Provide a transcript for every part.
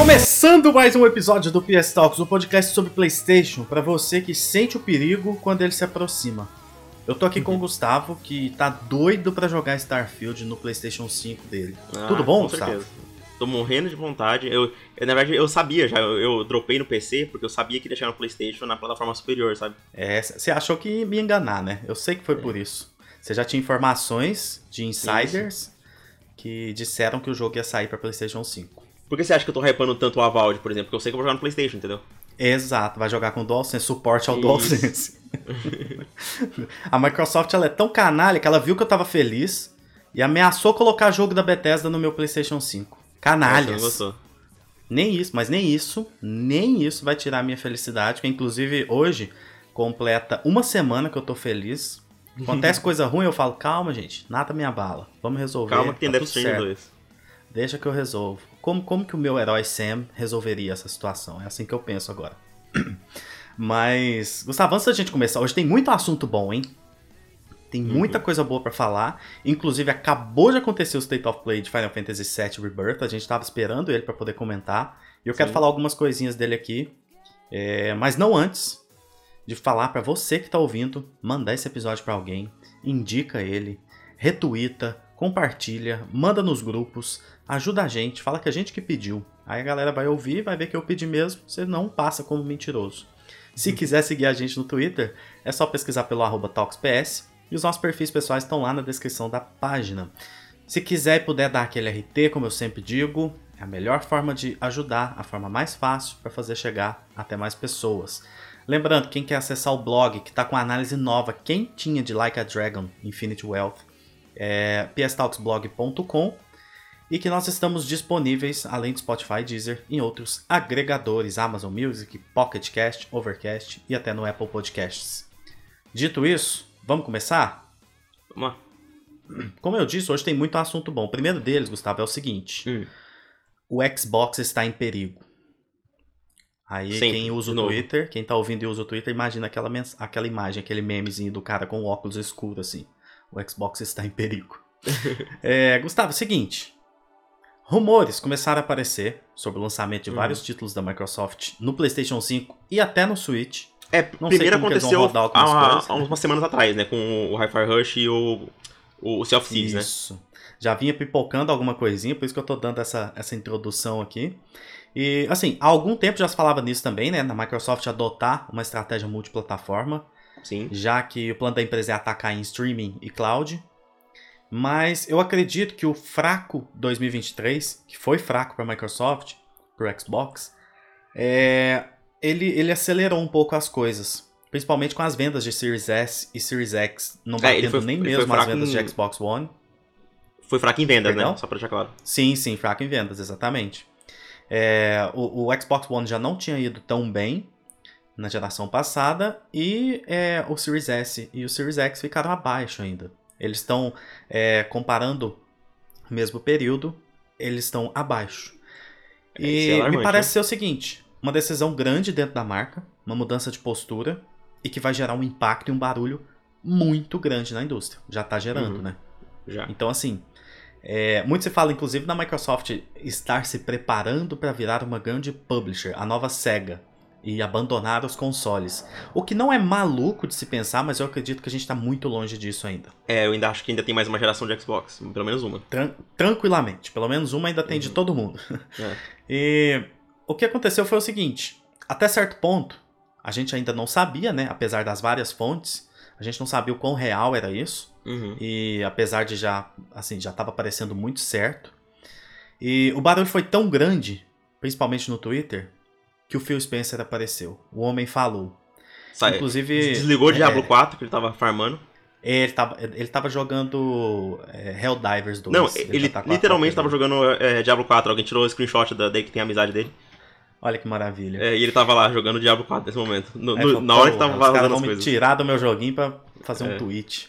Começando mais um episódio do PS Talks, o um podcast sobre PlayStation, para você que sente o perigo quando ele se aproxima. Eu tô aqui com o Gustavo, que tá doido para jogar Starfield no PlayStation 5 dele. Ah, Tudo bom, Gustavo? Certeza. Tô morrendo de vontade. Eu, eu, na verdade, eu sabia já. Eu, eu dropei no PC porque eu sabia que ia deixar no PlayStation na plataforma superior, sabe? É, você achou que ia me enganar, né? Eu sei que foi é. por isso. Você já tinha informações de insiders isso. que disseram que o jogo ia sair para PlayStation 5. Por que você acha que eu tô hypando tanto o Avald, por exemplo? Porque eu sei que eu vou jogar no PlayStation, entendeu? Exato, vai jogar com DualSense, suporte ao Isso. DualSense. a Microsoft ela é tão canalha que ela viu que eu tava feliz e ameaçou colocar jogo da Bethesda no meu PlayStation 5. Canalhas. Nossa, nem isso, mas nem isso, nem isso vai tirar a minha felicidade, que inclusive hoje completa uma semana que eu tô feliz. Acontece coisa ruim, eu falo, calma, gente, nada me abala. Vamos resolver. Calma que tem tá Death Stranding 2. Deixa que eu resolvo. Como, como que o meu herói Sam resolveria essa situação? É assim que eu penso agora. Mas, Gustavo, antes da gente começar, hoje tem muito assunto bom, hein? Tem muita uhum. coisa boa para falar. Inclusive, acabou de acontecer o State of Play de Final Fantasy VII Rebirth. A gente tava esperando ele para poder comentar. E eu Sim. quero falar algumas coisinhas dele aqui. É, mas não antes de falar para você que tá ouvindo, mandar esse episódio para alguém, indica ele, retuita, compartilha, manda nos grupos, ajuda a gente, fala que a gente que pediu. Aí a galera vai ouvir, vai ver que eu pedi mesmo, você não passa como mentiroso. Se uhum. quiser seguir a gente no Twitter, é só pesquisar pelo arroba TalksPS e os nossos perfis pessoais estão lá na descrição da página. Se quiser e puder dar aquele RT, como eu sempre digo, é a melhor forma de ajudar, a forma mais fácil para fazer chegar até mais pessoas. Lembrando, quem quer acessar o blog que está com a análise nova, quem tinha de Like a Dragon Infinity Wealth, é pstalksblog.com e que nós estamos disponíveis, além do Spotify, Deezer, em outros agregadores, Amazon Music, Pocket Cast, Overcast e até no Apple Podcasts. Dito isso, Vamos começar? Vamos lá. Como eu disse, hoje tem muito assunto bom. O primeiro deles, Gustavo, é o seguinte: hum. o Xbox está em perigo. Aí Sempre. quem usa o Novo. Twitter, quem tá ouvindo e usa o Twitter, imagina aquela, aquela imagem, aquele memezinho do cara com óculos escuros assim. O Xbox está em perigo. é, Gustavo, seguinte. Rumores começaram a aparecer sobre o lançamento de hum. vários títulos da Microsoft no PlayStation 5 e até no Switch. É, não primeiro aconteceu há, há umas semanas atrás, né? Com o Hi-Fi Rush e o, o Sea of Thieves, né? Isso. Já vinha pipocando alguma coisinha, por isso que eu tô dando essa, essa introdução aqui. E, assim, há algum tempo já se falava nisso também, né? Na Microsoft adotar uma estratégia multiplataforma. Sim. Já que o plano da empresa é atacar em streaming e cloud. Mas eu acredito que o fraco 2023, que foi fraco para a Microsoft, para o Xbox, é, ele, ele acelerou um pouco as coisas. Principalmente com as vendas de Series S e Series X. Não batendo é, foi, nem mesmo as vendas em... de Xbox One. Foi fraco em vendas, né? Perdão? né? Só pra deixar claro. Sim, sim, fraco em vendas, exatamente. É, o, o, Xbox One já não tinha ido tão bem na geração passada e é, o Series S e o Series X ficaram abaixo ainda. Eles estão é, comparando o mesmo período, eles estão abaixo. É, e é me parece né? ser o seguinte: uma decisão grande dentro da marca, uma mudança de postura e que vai gerar um impacto e um barulho muito grande na indústria. Já está gerando, uhum. né? Já. Então, assim, é, muito se fala, inclusive, da Microsoft estar se preparando para virar uma grande publisher, a nova SEGA, e abandonar os consoles. O que não é maluco de se pensar, mas eu acredito que a gente está muito longe disso ainda. É, eu ainda acho que ainda tem mais uma geração de Xbox, pelo menos uma. Tran tranquilamente, pelo menos uma ainda tem uhum. de todo mundo. É. e o que aconteceu foi o seguinte: até certo ponto, a gente ainda não sabia, né? Apesar das várias fontes, a gente não sabia o quão real era isso. Uhum. E apesar de já, assim, já estava parecendo muito certo. E o barulho foi tão grande, principalmente no Twitter, que o Phil Spencer apareceu. O homem falou. Sai, Inclusive. Desligou o é, Diablo 4 que ele estava farmando. Ele tava, ele tava jogando é, Helldivers 2. Não, ele, ele tá literalmente estava jogando é, Diablo 4. Alguém tirou o screenshot da, daí que tem a amizade dele. Olha que maravilha. É, e ele tava lá jogando Diablo 4 nesse momento. No, é, no, na hora que tava fazendo as vão coisas. me tirar do meu joguinho pra fazer um é. tweet.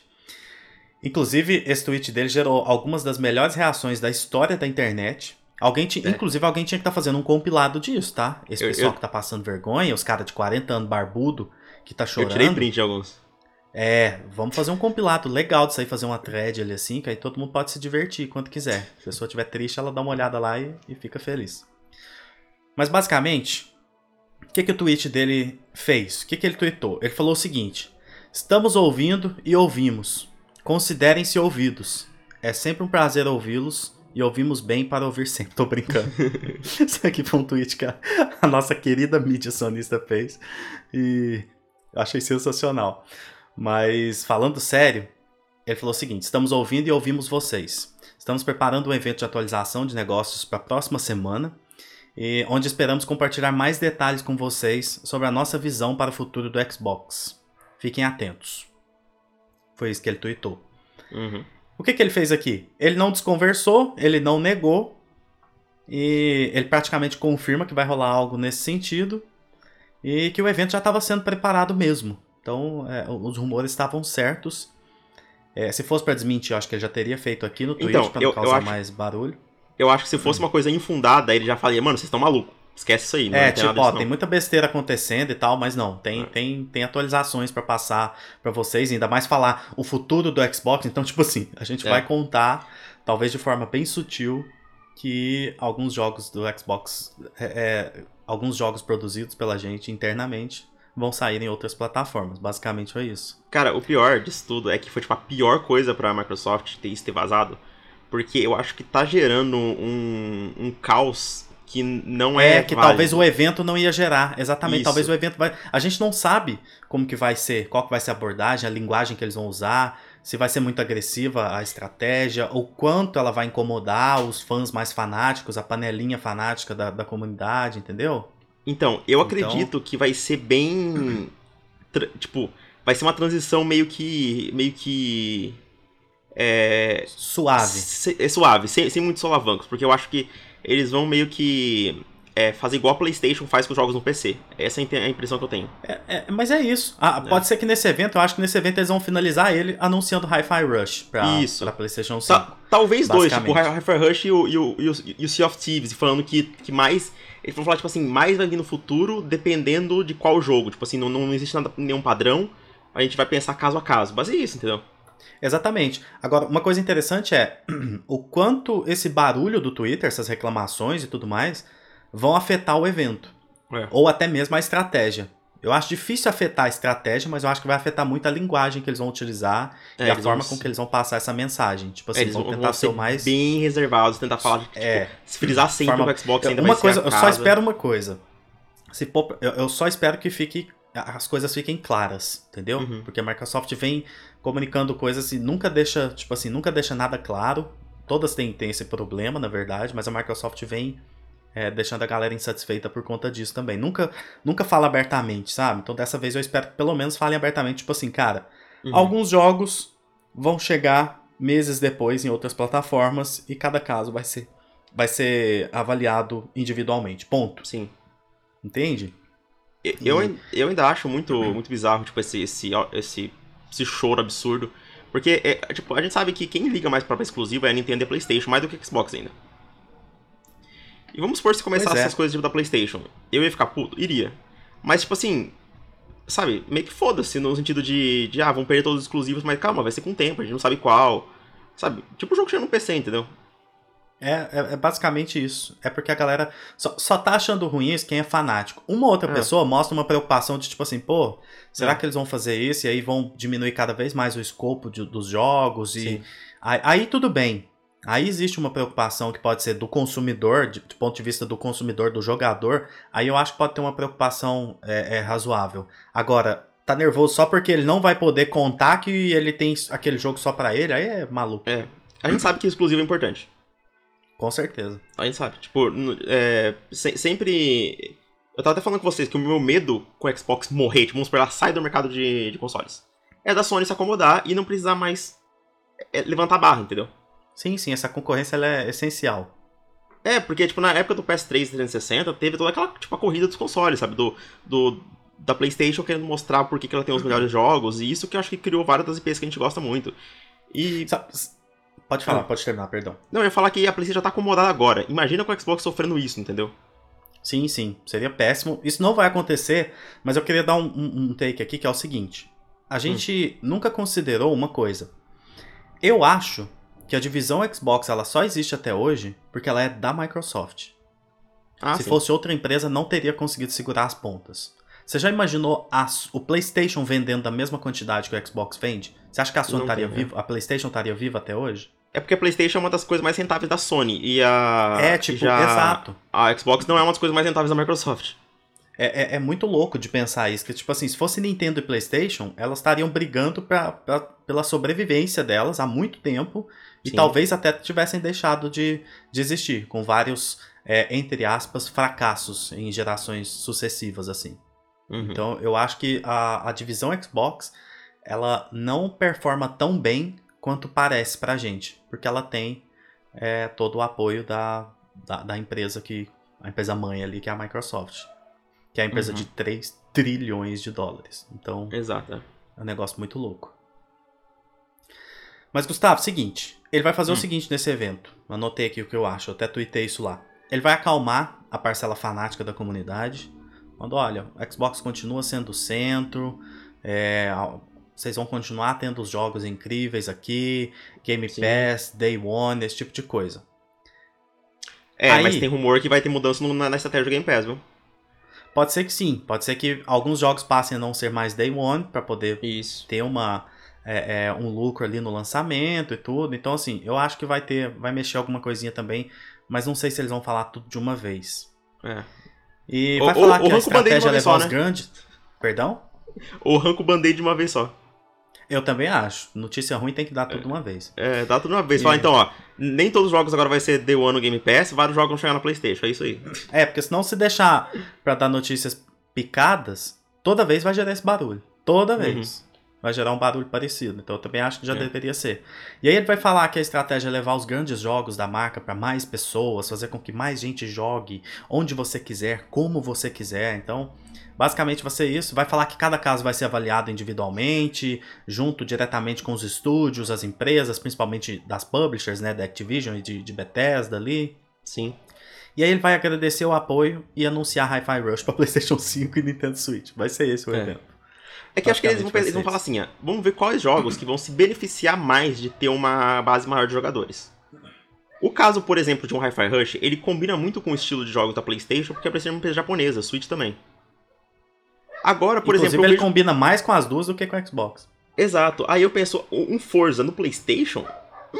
Inclusive, esse tweet dele gerou algumas das melhores reações da história da internet. Alguém é. Inclusive, alguém tinha que estar tá fazendo um compilado disso, tá? Esse eu, pessoal eu... que tá passando vergonha, os caras de 40 anos barbudo, que tá chorando. Eu tirei print de alguns. É, vamos fazer um compilado legal disso aí, fazer uma thread ali assim, que aí todo mundo pode se divertir quando quiser. Se a pessoa estiver triste, ela dá uma olhada lá e, e fica feliz. Mas basicamente, o que, que o tweet dele fez? O que, que ele tweetou? Ele falou o seguinte: Estamos ouvindo e ouvimos. Considerem-se ouvidos. É sempre um prazer ouvi-los e ouvimos bem para ouvir sempre. Tô brincando. Isso aqui foi um tweet que a, a nossa querida mídia sonista fez e achei sensacional. Mas falando sério, ele falou o seguinte: estamos ouvindo e ouvimos vocês. Estamos preparando um evento de atualização de negócios para a próxima semana, e onde esperamos compartilhar mais detalhes com vocês sobre a nossa visão para o futuro do Xbox. Fiquem atentos. Foi isso que ele tweetou. Uhum. O que, que ele fez aqui? Ele não desconversou, ele não negou, e ele praticamente confirma que vai rolar algo nesse sentido, e que o evento já estava sendo preparado mesmo. Então, é, os rumores estavam certos. É, se fosse para desmentir, eu acho que ele já teria feito aqui no Twitch Então, para não eu- eu causar acho- mais barulho. Eu acho que se fosse uma coisa infundada, ele já falaria, mano, vocês estão malucos. Esquece isso aí. Não É, tem nada tipo, ó, tem não. muita besteira acontecendo e tal, mas não, tem, É. tem, tem atualizações pra passar pra vocês, ainda mais falar o futuro do Xbox. Então, tipo assim, a gente É. vai contar, talvez de forma bem sutil, que alguns jogos do Xbox, é, é, alguns jogos produzidos pela gente internamente, vão sair em outras plataformas. Basicamente foi isso. Cara, o pior disso tudo é que foi tipo a pior coisa pra Microsoft ter isso ter vazado. Porque eu acho que tá gerando um, um caos que não é. É, que válido. talvez o evento não ia gerar. Exatamente, Isso. talvez o evento vai. A gente não sabe como que vai ser, qual que vai ser a abordagem, a linguagem que eles vão usar, se vai ser muito agressiva a estratégia, ou quanto ela vai incomodar os fãs mais fanáticos, a panelinha fanática da, da comunidade, entendeu? Então, eu Então- acredito que vai ser bem. Tipo, vai ser uma transição meio que. meio que. É. Suave. é suave, sem, sem muitos solavancos, porque eu acho que eles vão meio que. é, fazer igual a PlayStation faz com os jogos no PC. Essa é a impressão que eu tenho. É, é, mas é isso. Ah, Pode ser que nesse evento, eu acho que nesse evento eles vão finalizar ele anunciando Hi-Fi Rush pra, Isso. pra PlayStation 5. Ta- talvez dois, tipo o. Hi-Fi Rush e o, e, o, e, o, e o Sea of Thieves, falando que, que mais. Eles vão falar, tipo assim, mais vai vir no futuro, dependendo de qual jogo. Tipo assim, não, não existe nada, nenhum padrão. A gente vai pensar caso a caso. Base isso, entendeu? Exatamente. Agora, uma coisa interessante é o quanto esse barulho do Twitter, essas reclamações e tudo mais, vão afetar o evento. É. Ou até mesmo a estratégia. Eu acho difícil afetar a estratégia, mas eu acho que vai afetar muito a linguagem que eles vão utilizar É, e a forma vão com que eles vão passar essa mensagem. Tipo assim, É, eles vão vão, tentar vão ser o mais. bem reservados, tentar falar tipo, É. se frisar sempre Forma- o Xbox ainda uma coisa, a eu só espero uma coisa. Se pôr- eu, eu só espero que fique as coisas fiquem claras, entendeu? Uhum. Porque a Microsoft vem comunicando coisas e nunca deixa, tipo assim, nunca deixa nada claro. Todas têm, têm esse problema, na verdade, mas a Microsoft vem é, deixando a galera insatisfeita por conta disso também. Nunca, nunca fala abertamente, sabe? Então dessa vez eu espero que pelo menos falem abertamente, tipo assim, cara, Uhum. alguns jogos vão chegar meses depois em outras plataformas e cada caso vai ser, vai ser avaliado individualmente. Ponto. Sim. Entende? Eu, eu, ain- eu ainda acho muito, muito bizarro, tipo, esse, esse, esse, esse choro absurdo. Porque, é, tipo, a gente sabe que quem liga mais pra exclusiva é a Nintendo e a Playstation, mais do que a Xbox ainda. E vamos supor se começasse é. essas coisas tipo da Playstation. Eu ia ficar puto? Iria. Mas, tipo assim, sabe, meio que foda-se, no sentido de, de, ah, vão perder todos os exclusivos, mas calma, vai ser com o tempo, a gente não sabe qual. Sabe, tipo o jogo chega no PC, entendeu? É, é, é basicamente isso. É porque a galera só, só tá achando ruim isso quem é fanático. Uma outra É. pessoa mostra uma preocupação de tipo assim, pô, será É. que eles vão fazer isso? E aí vão diminuir cada vez mais o escopo de- dos jogos. E aí, aí tudo bem. Aí existe uma preocupação que pode ser do consumidor, de, do ponto de vista do consumidor, do jogador. Aí eu acho que pode ter uma preocupação é, é, razoável. Agora, tá nervoso só porque ele não vai poder contar que ele tem aquele jogo só pra ele, aí é maluco. É. A gente sabe que exclusivo é importante. Com certeza. A gente sabe. Tipo, é, se- sempre. Eu tava até falando com vocês que o meu medo com o Xbox morrer, tipo, vamos supor, ela sai do mercado de, de consoles. É da Sony se acomodar e não precisar mais é, levantar a barra, entendeu? Sim, sim, essa concorrência ela é essencial. É, porque, tipo, na época do PS3 360, teve toda aquela, tipo, a corrida dos consoles, sabe? Do, do, da PlayStation querendo mostrar por que, que ela tem os melhores jogos, e isso que eu acho que criou várias das IPs que a gente gosta muito. E. Sa- s- Pode falar, Ah. pode terminar, perdão. Não, eu ia falar que a PlayStation já tá acomodada agora. Imagina com o Xbox sofrendo isso, entendeu? Sim, sim, seria péssimo. Isso não vai acontecer, mas eu queria dar um, um- um take aqui que é o seguinte: a gente nunca considerou uma coisa. Eu acho que a divisão Xbox ela só existe até hoje porque ela é da Microsoft. Ah, Se sim. fosse outra empresa, não teria conseguido segurar as pontas. Você já imaginou o PlayStation vendendo da mesma quantidade que o Xbox vende? Você acha que a Sony estaria viva? A PlayStation estaria viva até hoje? É porque a PlayStation é uma das coisas mais rentáveis da Sony e a É, tipo, já... exato. A Xbox não é uma das coisas mais rentáveis da Microsoft. É, é, é, muito louco de pensar isso, que tipo assim, se fosse Nintendo e PlayStation, elas estariam brigando pra, pra, pela sobrevivência delas há muito tempo e Sim. talvez até tivessem deixado de, de existir, com vários, é, entre aspas, fracassos em gerações sucessivas, assim. Uhum. Então eu acho que a, a divisão Xbox ela não performa tão bem quanto parece pra gente, porque ela tem é, todo o apoio da, da, da, empresa que. A empresa mãe ali, que é a Microsoft. Que é a empresa uhum. de 3 trilhões de dólares. Então. Exato. É um negócio muito louco. Mas, Gustavo, seguinte. Ele vai fazer hum. o seguinte nesse evento. Anotei aqui o que eu acho, eu até tuitei isso lá. Ele vai acalmar a parcela fanática da comunidade quando, olha, o Xbox continua sendo o centro, é, vocês vão continuar tendo os jogos incríveis aqui, Game Sim. Pass, Day One, esse tipo de coisa. É, Aí, mas tem rumor que vai ter mudança na, na estratégia do Game Pass, viu? Pode ser que sim, pode ser que alguns jogos passem a não ser mais Day One para poder Isso. ter uma é, é, um lucro ali no lançamento e tudo. Então assim, eu acho que vai ter, vai mexer alguma coisinha também, mas não sei se eles vão falar tudo de uma vez. É. E vai falar que a estratégia é levar os né? grandes. Perdão? Ou arranca o band-aid de uma vez só. Eu também acho. Notícia ruim tem que dar tudo de uma vez. É, dá tudo de uma vez. Fala, então, ó, nem todos os jogos agora vai ser Day One no Game Pass, vários jogos vão chegar na Playstation, é isso aí. É, porque senão se deixar pra dar notícias picadas, toda vez vai gerar esse barulho. Toda vez. Uhum vai gerar um barulho parecido. Então eu também acho que já é. deveria ser. E aí ele vai falar que a estratégia é levar os grandes jogos da marca para mais pessoas, fazer com que mais gente jogue onde você quiser, como você quiser. Então, basicamente vai ser isso. Vai falar que cada caso vai ser avaliado individualmente, junto diretamente com os estúdios, as empresas, principalmente das publishers, né, da Activision e de, de Bethesda ali. Sim. E aí ele vai agradecer o apoio e anunciar Hi-Fi Rush para PlayStation 5 e Nintendo Switch. Vai ser esse o é. evento. É que acho que eles vão, eles vão falar assim, ó, vamos ver quais jogos que vão se beneficiar mais de ter uma base maior de jogadores. O caso, por exemplo, de um Hi-Fi Rush, ele combina muito com o estilo de jogos da PlayStation, porque a PlayStation é uma empresa japonesa, Switch também. Agora, por Inclusive, exemplo. ele vejo... combina mais com as duas do que com o Xbox. Exato. Aí eu penso, um Forza no PlayStation. Hum,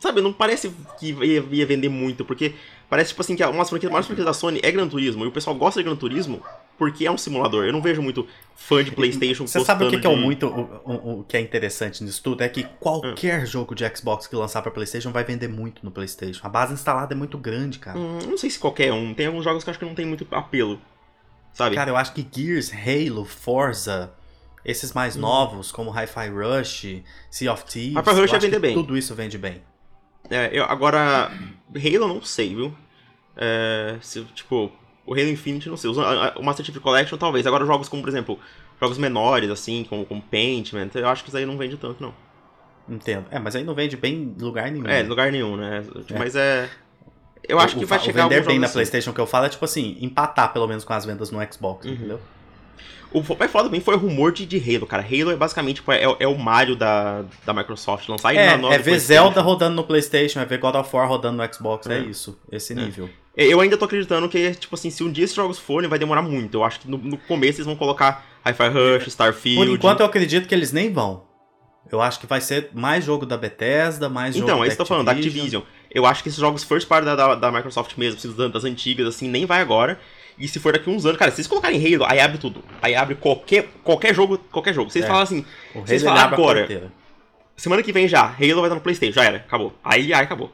sabe, não parece que ia, ia, vender muito, porque parece tipo assim que uma das franquias mais franquias da Sony é Gran Turismo, e o pessoal gosta de Gran Turismo porque é um simulador. Eu não vejo muito fã de PlayStation Você sabe o que, que é o muito o, o, o, que é interessante nisso tudo? É que qualquer hum. jogo de Xbox que lançar para PlayStation vai vender muito no PlayStation. A base instalada é muito grande, cara. Hum, não sei se qualquer um. Tem alguns jogos que eu acho que não tem muito apelo. Sabe? Cara, eu acho que Gears, Halo, Forza, esses mais hum. novos, como Hi-Fi Rush, Sea of Thieves. Hi-Fi Rush vai vender bem. Tudo isso vende bem. É, eu, agora, Halo não sei, viu? É, se, tipo, o Halo Infinite, não sei. O Master Chief Collection, talvez. Agora, jogos como, por exemplo, jogos menores, assim, como, como Paintman, eu acho que isso aí não vende tanto, não. Entendo. É, mas aí não vende bem em lugar nenhum. É, lugar nenhum, né? É. Mas é. Eu acho o, que vai chegar o vender bem na assim. PlayStation que eu falo é tipo assim, empatar pelo menos com as vendas no Xbox, uhum. entendeu? O mais foda também foi o rumor de, de Halo, cara. Halo é basicamente tipo, é, é o Mario da, da Microsoft lançar é, na É ver Zelda rodando no PlayStation, é ver God of War rodando no Xbox, é, é isso. Esse é. nível. Eu ainda tô acreditando que, tipo assim, se um dia esses jogos forem, vai demorar muito. Eu acho que no, no começo eles vão colocar Hi-Fi Rush, Starfield. Por enquanto eu acredito que eles nem vão. Eu acho que vai ser mais jogo da Bethesda, mais jogo Então, é isso que eu tô falando, da Activision. Eu acho que esses jogos first party da, da, da Microsoft mesmo, das antigas, assim, nem vai agora. E se for daqui uns anos, cara, se vocês colocarem Halo, aí abre tudo. Aí abre qualquer, qualquer jogo, qualquer jogo. Vocês é. falam assim, o vocês falam agora. Semana que vem já, Halo vai estar no Playstation, já era, acabou. Aí, aí acabou.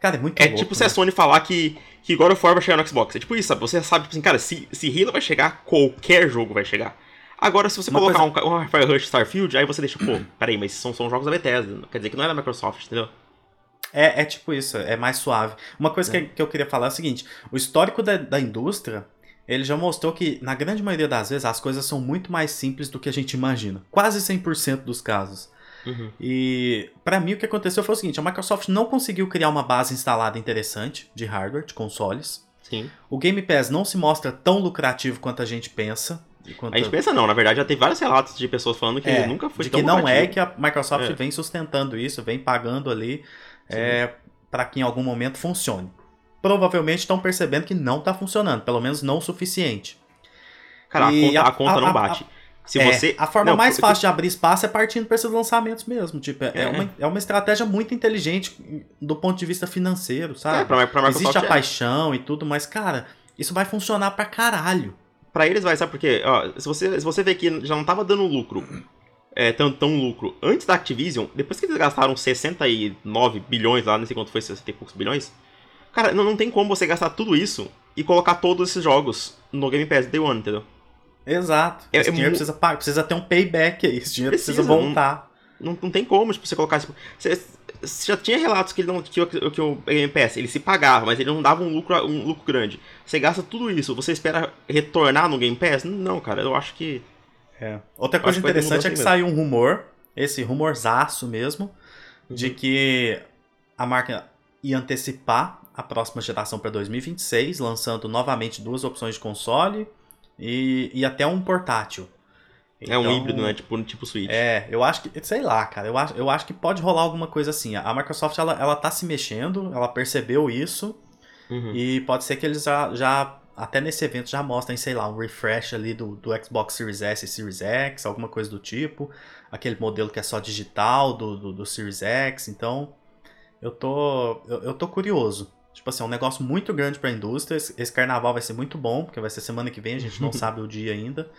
Cara, é muito É louco, tipo né? se a Sony falar que, que God of War vai chegar no Xbox. É tipo isso, sabe? Você sabe, tipo assim, cara, se, se Halo vai chegar, qualquer jogo vai chegar. Agora, se você Uma colocar coisa... um, um Fire Rush Starfield, aí você deixa, pô, peraí, mas são, são jogos da Bethesda. Quer dizer que não é da Microsoft, entendeu? É, é tipo isso, é mais suave. Uma coisa é. que, que eu queria falar é o seguinte: o histórico da, da indústria ele já mostrou que, na grande maioria das vezes, as coisas são muito mais simples do que a gente imagina. Quase 100% dos casos. Uhum. E para mim o que aconteceu foi o seguinte: a Microsoft não conseguiu criar uma base instalada interessante de hardware, de consoles. Sim. O Game Pass não se mostra tão lucrativo quanto a gente pensa. Quanto... A gente pensa não, na verdade já tem vários relatos de pessoas falando que é, nunca foi de tão que não lucrativo. é que a Microsoft é. vem sustentando isso, vem pagando ali é, para que em algum momento funcione. provavelmente estão percebendo que não tá funcionando, pelo menos não o suficiente. Cara, e a conta, a, a conta a, não bate. Se é, você... A forma não, mais fácil de abrir espaço é partindo para esses lançamentos mesmo. Tipo, é, é. Uma, é uma estratégia muito inteligente do ponto de vista financeiro, sabe? É, pra, pra Existe a é. paixão e tudo, mas, cara, isso vai funcionar pra caralho. Pra eles vai, sabe por quê? Ó, se, você, se você vê que já não tava dando lucro, é, tão, tão lucro antes da Activision, depois que eles gastaram 69 bilhões lá, não sei quanto foi, 60 e poucos bilhões, cara, não, não tem como você gastar tudo isso e colocar todos esses jogos no Game Pass Day One, entendeu? Exato. É, Esse é dinheiro precisa, precisa ter um payback aí. Esse dinheiro precisa, precisa voltar. Não, não, não, tem como tipo, você colocar. Tipo, você, você, já tinha relatos que, ele não, que, que, que o Game Pass ele se pagava, mas ele não dava um lucro, um lucro grande. Você gasta tudo isso, você espera retornar no Game Pass? Não, cara, eu acho que. É. Outra coisa interessante é que saiu um rumor, esse rumorzaço mesmo, uhum. de que a marca ia antecipar a próxima geração para 2026, lançando novamente duas opções de console e, e até um portátil. Então, é um então, híbrido, né? Tipo, tipo Switch. É, eu acho que, sei lá, cara, eu acho, eu acho que pode rolar alguma coisa assim. A Microsoft, ela, ela tá se mexendo, ela percebeu isso, uhum. e pode ser que eles já, já, até nesse evento, já mostrem, sei lá, um refresh ali do, do Xbox Series S e Series X, alguma coisa do tipo. Aquele modelo que é só digital do, do, do Series X, então eu tô, eu, eu tô curioso. Tipo assim, é um negócio muito grande para a indústria. Esse carnaval vai ser muito bom, porque vai ser semana que vem, a gente não sabe o dia ainda.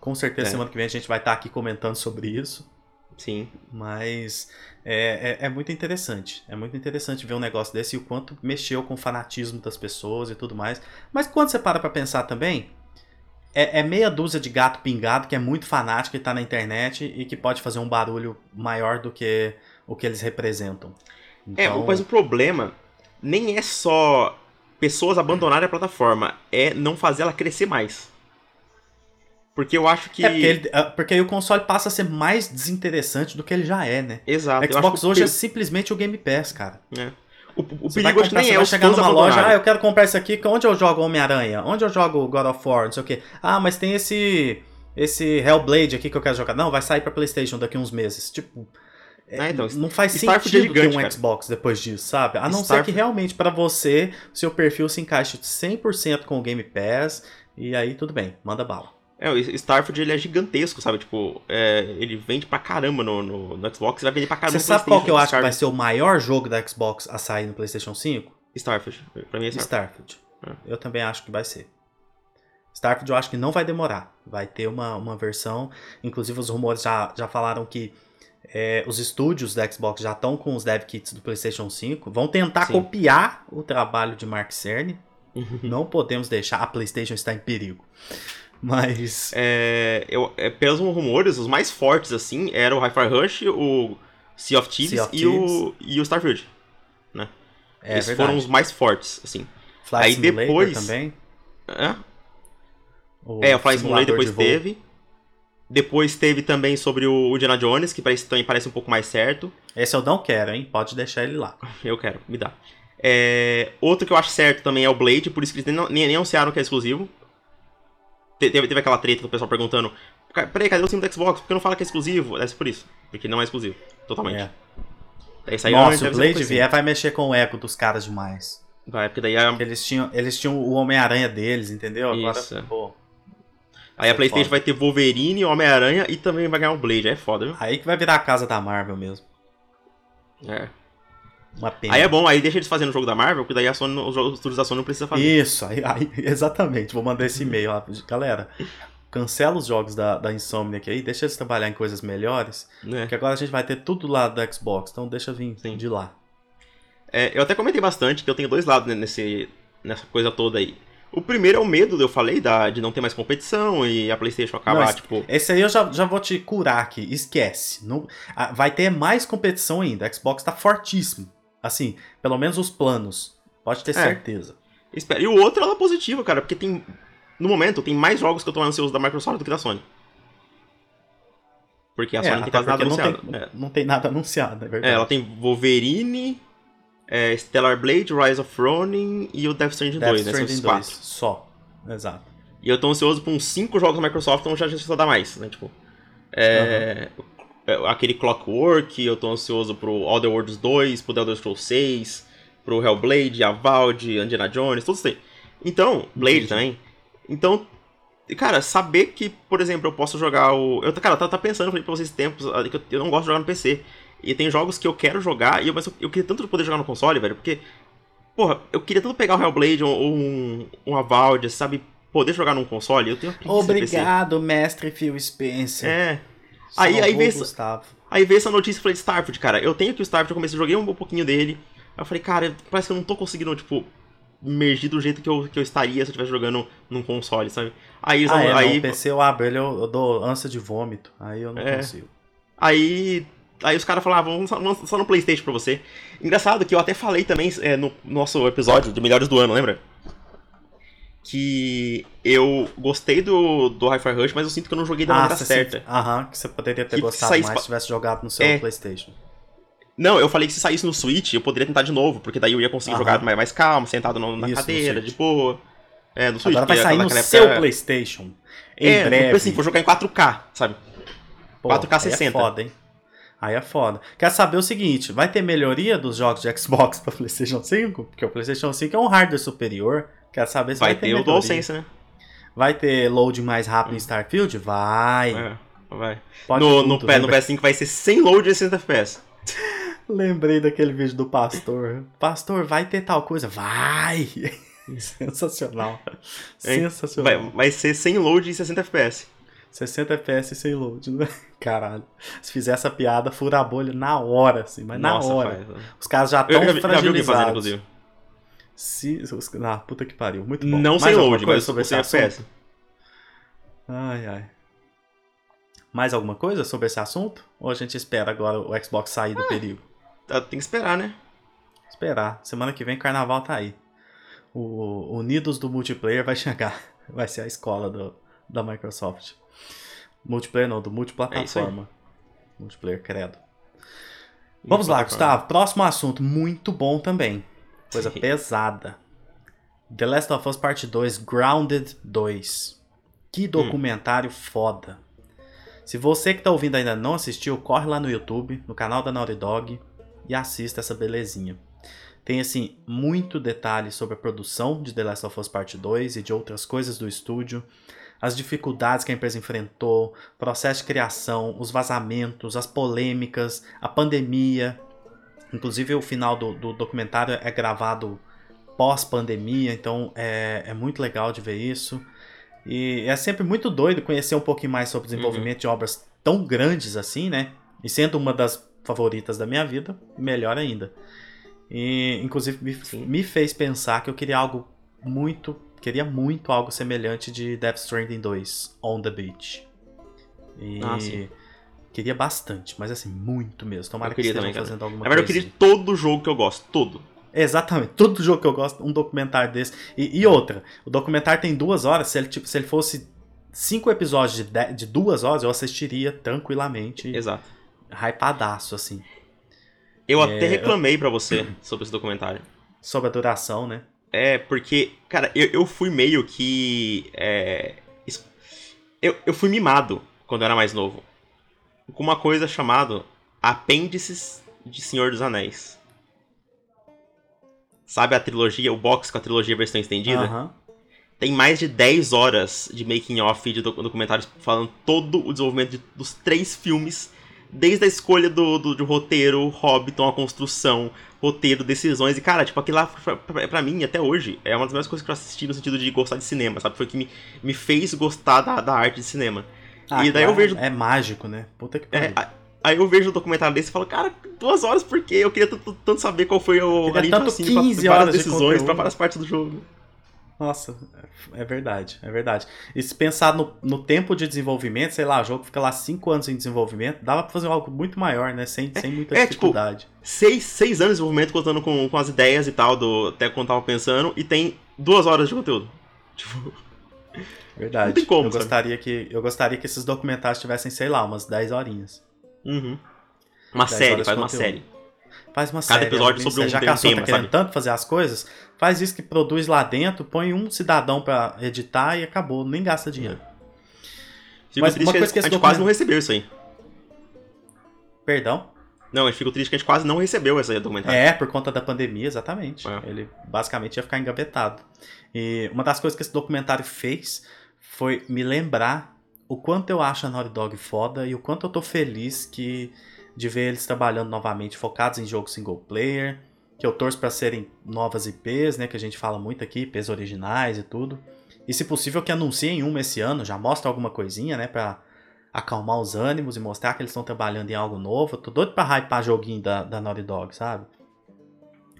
Com certeza, é. semana que vem a gente vai estar tá aqui comentando sobre isso. Sim. Mas é, é, é, muito interessante. É muito interessante ver um negócio desse e o quanto mexeu com o fanatismo das pessoas e tudo mais. Mas quando você para pra pensar também, é, é meia dúzia de gato pingado que é muito fanático e tá na internet e que pode fazer um barulho maior do que o que eles representam. É, então... É, mas o problema nem é só pessoas abandonarem a plataforma, é não fazer ela crescer mais. Porque eu acho que. É porque, ele, ah, porque aí o console passa a ser mais desinteressante do que ele já é, né? Exato. O Xbox hoje é simplesmente o Game Pass, cara. É. O, o perigo acho que nem é vai chegar numa loja, ah, eu quero comprar isso aqui, onde eu jogo Homem-Aranha? Onde eu jogo God of War? Não sei o quê. Ah, mas tem esse esse Hellblade aqui que eu quero jogar. Não, vai sair pra PlayStation daqui uns meses. Tipo, é, então, não faz Starfield sentido é gigante, ter um cara. Xbox depois disso, sabe? A não Starfield... ser que realmente para você, seu perfil se encaixe 100% com o Game Pass, e aí tudo bem, manda bala. É, o Starfield ele é gigantesco, sabe? Tipo, é, ele vende pra caramba no, no, no Xbox, vai vender pra caramba Você sabe qual que eu acho Starfield. que vai ser o maior jogo da Xbox a sair no PlayStation 5? Starfield. Pra mim é Starfield. Starfield. É. Eu também acho que vai ser. Starfield eu acho que não vai demorar. Vai ter uma, uma versão. Inclusive, os rumores já, já falaram que é, os estúdios da Xbox já estão com os dev kits do PlayStation 5, vão tentar Sim. copiar o trabalho de Mark Cerny. Uhum. Não podemos deixar, a PlayStation está em perigo. Mas. É, eu, é, pelos rumores, os mais fortes assim eram o Hi-Fi Rush, o Sea of Thieves, sea of e, O, e o Starfield. Né? É, Esses verdade. foram os mais fortes, assim. Flight Aí Simulator depois. também. É, o é o Flight Simulator depois de teve. Depois teve também sobre o Indiana Jones, que parece, também parece um pouco mais certo. Esse eu não quero, hein? Pode deixar ele lá. Eu quero, me dá. É... Outro que eu acho certo também é o Blade, por isso que eles nem, nem anunciaram que é exclusivo. Teve, teve aquela treta do pessoal perguntando: peraí, cadê o símbolo do Xbox? Por que não fala que é exclusivo? É por isso. Porque não é exclusivo. Totalmente. É. Daí Nossa, o Blade vier vai mexer com o ego dos caras demais. Vai, porque daí é... eles, tinham, eles tinham o Homem-Aranha deles, entendeu? Isso. Agora, pô. Aí a PlayStation foda. vai ter Wolverine, Homem-Aranha e também vai ganhar o Blade. É foda, viu? Aí que vai virar a casa da Marvel mesmo. É. Uma pena. Aí é bom, aí deixa eles fazendo o jogo da Marvel, porque daí a Sony, os jogos da Sony não precisa fazer. Isso, aí, aí exatamente. Vou mandar esse e-mail lá. Galera, cancela os jogos da, da Insomniac aí, deixa eles trabalhar em coisas melhores. É. Que agora a gente vai ter tudo lá do Xbox, então deixa vir Sim. de lá. É, eu até comentei bastante que eu tenho dois lados nesse, nessa coisa toda aí. O primeiro é o medo, eu falei, da, de não ter mais competição e a PlayStation acabar, não, tipo. Esse aí eu já, já vou te curar aqui, esquece. Não, vai ter mais competição ainda. A Xbox tá fortíssimo. Assim, pelo menos os planos. Pode ter é. certeza. E o outro é lá positivo, cara, porque tem. No momento, tem mais jogos que eu tô ansioso da Microsoft do que da Sony. Porque a é, Sony tem quase nada anunciado. Não tem, é. não tem nada anunciado, é verdade. É, ela tem Wolverine, é, Stellar Blade, Rise of Ronin e o Death Stranding Death 2, Stranding né? São esses 2, quatro. Só. Exato. E eu tô ansioso por uns 5 jogos da Microsoft, então já já dá mais, né? Tipo. É, uhum. Aquele Clockwork, eu tô ansioso pro Other Worlds 2, pro The Elder Scrolls 6. pro Hellblade, a Valve, Indiana Jones, todos têm. Então, Blade Entendi. também. Então, cara, saber que, por exemplo, eu posso jogar o. Eu, cara, eu tava pensando, falei pra vocês tempos, ah, que eu não gosto de jogar no PC. E tem jogos que eu quero jogar, e eu, mas eu, eu queria tanto poder jogar no console, velho, porque. Porra, eu queria tanto pegar o Hellblade ou um, um Avald, sabe? Poder jogar num console, eu tenho Obrigado, mestre Phil Spencer. É. Aí, aí veio, essa, aí veio essa notícia e falei, Starfield, cara, eu tenho aqui o Starfield, eu comecei, joguei um pouquinho dele. Aí eu falei, cara, parece que eu não tô conseguindo, tipo, emergir do jeito que eu, que eu estaria se eu estivesse jogando num console, sabe? Aí, ah, é, aí... Não, PC eu abro ele, eu, eu dou ânsia de vômito, aí eu não é. consigo. Aí Aí os caras falavam, ah, vamos só, só no Playstation pra você. Engraçado que eu até falei também é, no nosso episódio de Melhores do Ano, lembra? Que eu gostei do, do Hi-Fi Rush, mas eu sinto que eu não joguei da ah, maneira certa. Aham, que você poderia ter que gostado mais se tivesse jogado no seu é. Playstation. Não, eu falei que se saísse no Switch, eu poderia tentar de novo, porque daí eu ia conseguir jogar mais, mais calmo, sentado no, na Isso, cadeira, de boa. É, no Switch. Agora vai sair no seu época... Playstation. Em é, breve. Tipo assim, vou jogar em 4K, sabe? Pô, 4K 60. É foda, hein? Aí é foda. Quer saber o seguinte: vai ter melhoria dos jogos de Xbox para PlayStation 5? Porque o PlayStation 5 é um hardware superior. Quer saber se vai, vai ter, ter o DualSense, né? Vai ter load mais rápido em Starfield? Vai. É, vai. Pode no, no, no PS5 vai ser sem load e 60 FPS. Lembrei daquele vídeo do pastor. Pastor, vai ter tal coisa? Vai! Sensacional. Sensacional. Vai, vai ser sem load e 60 FPS. 60 FPS sem load, né? Caralho. Se fizer essa piada, fura a bolha na hora, assim, mas Nossa, na hora. Faz, né? Os caras já estão fragilizados. Já fazendo, inclusive. Se, ah, puta que pariu. Muito bom. Não Mais sem load, coisa sobre esse FPS. Ai, ai. Mais alguma coisa sobre esse assunto? Ou a gente espera agora o Xbox sair do ah, perigo? Tá, tem que esperar, né? Esperar. Semana que vem carnaval tá aí. O Unidos do multiplayer vai chegar. Vai ser a escola do, da Microsoft. Multiplayer não, do multiplataforma. É Multiplayer, credo. Vamos lá, Gustavo. Próximo assunto, muito bom também. Coisa Sim. pesada. The Last of Us Part 2, Grounded 2. Que hum. documentário hum. foda. Se você que tá ouvindo ainda não assistiu, corre lá no YouTube, no canal da Naughty Dog e assista essa belezinha. Tem assim muito detalhe sobre a produção de The Last of Us Part 2 e de outras coisas do estúdio as dificuldades que a empresa enfrentou, processo de criação, os vazamentos, as polêmicas, a pandemia. Inclusive, o final do, do documentário é gravado pós-pandemia, então é, é muito legal de ver isso. E é sempre muito doido conhecer um pouquinho mais sobre o desenvolvimento uhum. de obras tão grandes assim, né? E sendo uma das favoritas da minha vida, melhor ainda. E, inclusive, me, me fez pensar que eu queria algo muito queria muito algo semelhante de Death Stranding 2, On the Beach. E ah, queria bastante, mas assim, muito mesmo. Tomara eu que estejam também, fazendo alguma coisa. eu queria assim. todo jogo que eu gosto, todo. Exatamente, todo jogo que eu gosto, um documentário desse. E, e outra, o documentário tem duas horas, se ele, tipo, se ele fosse cinco episódios de, de, de duas horas, eu assistiria tranquilamente. Exato. Hypadaço, assim. Eu é, até reclamei eu... para você sobre esse documentário. Sobre a duração, né? É, porque, cara, eu, eu fui meio que. É, eu, eu fui mimado quando eu era mais novo. Com uma coisa chamada Apêndices de Senhor dos Anéis. Sabe a trilogia, o box com a trilogia versão estendida? Uhum. Tem mais de 10 horas de making off de documentários falando todo o desenvolvimento de, dos três filmes desde a escolha do, do, do roteiro, Hobbiton, a construção, roteiro, decisões. E, cara, tipo, aquilo lá, pra, pra, pra, mim, até hoje, é uma das melhores coisas que eu assisti no sentido de gostar de cinema, sabe? Foi que me, me fez gostar da, da arte de cinema. Ah, e daí eu vejo. É mágico, né? Puta que é, pariu. É, aí eu vejo o documentário desse e falo, cara, duas horas por quê? Eu queria tanto, tanto saber qual foi o, a linha de pra, para várias decisões, de pra várias partes do jogo. Nossa, é verdade, é verdade. E se pensar no, no tempo de desenvolvimento, sei lá, o jogo fica lá 5 anos em desenvolvimento, dava pra fazer algo muito maior, né? Sem, é, sem muita é, tipo, dificuldade. Tipo, seis, seis anos de desenvolvimento contando com, com as ideias e tal, do, até quando tava pensando, e tem duas horas de conteúdo. Tipo. Verdade. Não tem como. Eu gostaria, que, eu gostaria que esses documentários tivessem, sei lá, umas 10 horinhas. Uhum. Uma série, faz uma série. Faz uma Cada série. episódio sobre um, já que a pessoa tá querendo tanto fazer as coisas, faz isso que produz lá dentro, põe um cidadão para editar e acabou, nem gasta dinheiro. Fico Mas uma coisa que a gente quase não recebeu isso aí. Perdão? Não, a gente ficou triste que a gente quase não recebeu esse documentário. É, por conta da pandemia, exatamente. É. Ele basicamente ia ficar engavetado. E uma das coisas que esse documentário fez foi me lembrar o quanto eu acho a Naughty Dog foda e o quanto eu tô feliz que de ver eles trabalhando novamente, focados em jogo single player, que eu torço para serem novas IPs, né, que a gente fala muito aqui, IPs originais e tudo. E se possível que anunciem uma esse ano, já mostra alguma coisinha, né, para acalmar os ânimos e mostrar que eles estão trabalhando em algo novo. Eu tô doido pra hypar joguinho da, da Naughty Dog, sabe?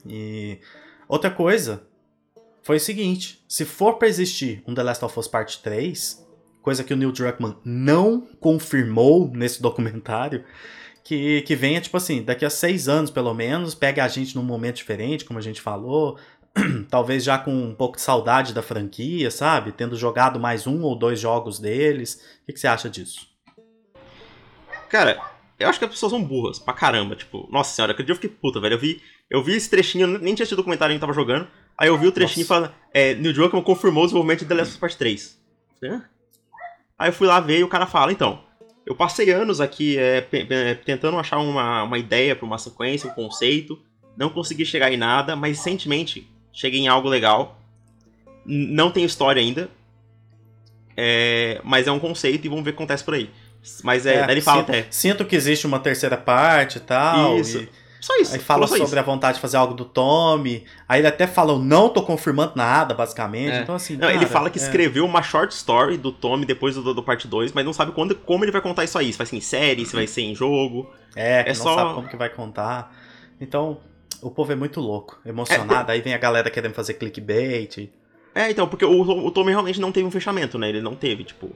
E outra coisa foi o seguinte, se for para existir um The Last of Us Part 3, coisa que o Neil Druckmann não confirmou nesse documentário, que, que venha, tipo assim, daqui a seis anos pelo menos, pega a gente num momento diferente, como a gente falou, talvez já com um pouco de saudade da franquia, sabe? Tendo jogado mais um ou dois jogos deles. O que, que você acha disso? Cara, eu acho que as pessoas são burras pra caramba. Tipo, nossa senhora, aquele dia eu fiquei puta, velho. Eu vi, eu vi esse trechinho, nem tinha assistido o documentário que tava jogando. Aí eu vi o trechinho nossa. e falando, é, New Druckmann confirmou o desenvolvimento de The Last of Us Part 3. Aí eu fui lá ver e o cara fala, então, eu passei anos aqui é, tentando achar uma, uma ideia para uma sequência, um conceito. Não consegui chegar em nada, mas recentemente cheguei em algo legal. Não tem história ainda. É, mas é um conceito e vamos ver o que acontece por aí. Mas é, é daí ele fala sinto, até. Sinto que existe uma terceira parte e tal. Isso. E... Só isso. Aí fala sobre isso. a vontade de fazer algo do Tommy. Aí ele até fala, não tô confirmando nada, basicamente. É. Então, assim. Não, cara, ele fala que é. escreveu uma short story do Tommy depois do, do parte 2, mas não sabe quando, como ele vai contar isso aí. Se vai ser em série, se vai ser em jogo. É, é não só... sabe como que vai contar. Então, o povo é muito louco, emocionado. É, aí vem a galera querendo fazer clickbait. É, então, porque o, o Tommy realmente não teve um fechamento, né? Ele não teve, tipo.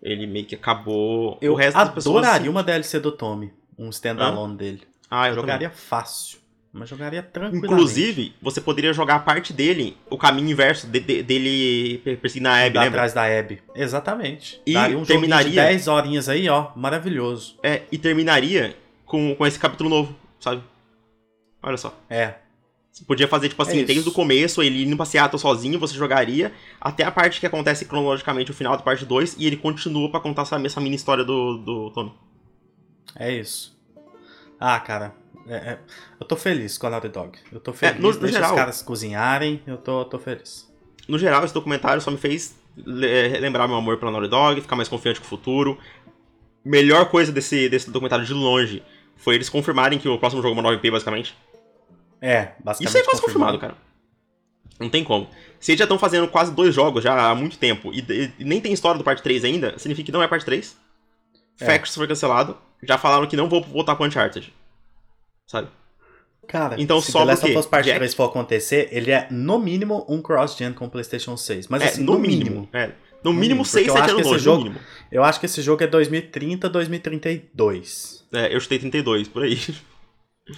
Ele meio que acabou. Eu o resto adoraria das pessoas... uma DLC do Tommy. Um standalone dele. Ah, eu jogaria também. fácil. Mas jogaria tranquilo. Inclusive, você poderia jogar a parte dele, o caminho inverso de, de, dele perseguir na Abby, lembra? atrás da Abby. Exatamente. E Daria um terminaria... de 10 horinhas aí, ó, maravilhoso. É, e terminaria com, com esse capítulo novo, sabe? Olha só. É. Você podia fazer, tipo assim, é desde o começo, ele indo pra Seattle sozinho, você jogaria, até a parte que acontece cronologicamente, o final da parte 2, e ele continua para contar essa, essa mini história do, do Tony. É isso. Ah, cara, é, é, eu tô feliz com a Naughty Dog. Eu tô feliz. É, no, no geral, os caras cozinharem, eu tô, tô feliz. No geral, esse documentário só me fez lembrar meu amor pela Naughty Dog, ficar mais confiante com o futuro. Melhor coisa desse, desse documentário de longe foi eles confirmarem que o próximo jogo é uma 9P, basicamente. É, basicamente. Isso é quase confirmado, cara. Não tem como. Se eles já estão fazendo quase dois jogos já há muito tempo e, e, nem tem história do parte 3 ainda, significa que não é parte 3. É. Facts foi cancelado já falaram que não vou voltar com Uncharted. Sabe? Cara, então, se só The Last of Us Part Jack... 3 for acontecer, ele é no mínimo um cross-gen com o PlayStation 6. Mas é, assim, no, no mínimo. mínimo. É. No mínimo 6, 7 anos longe, jogo, mínimo. Eu acho que esse jogo é 2030, 2032. É, eu chutei 32, por aí.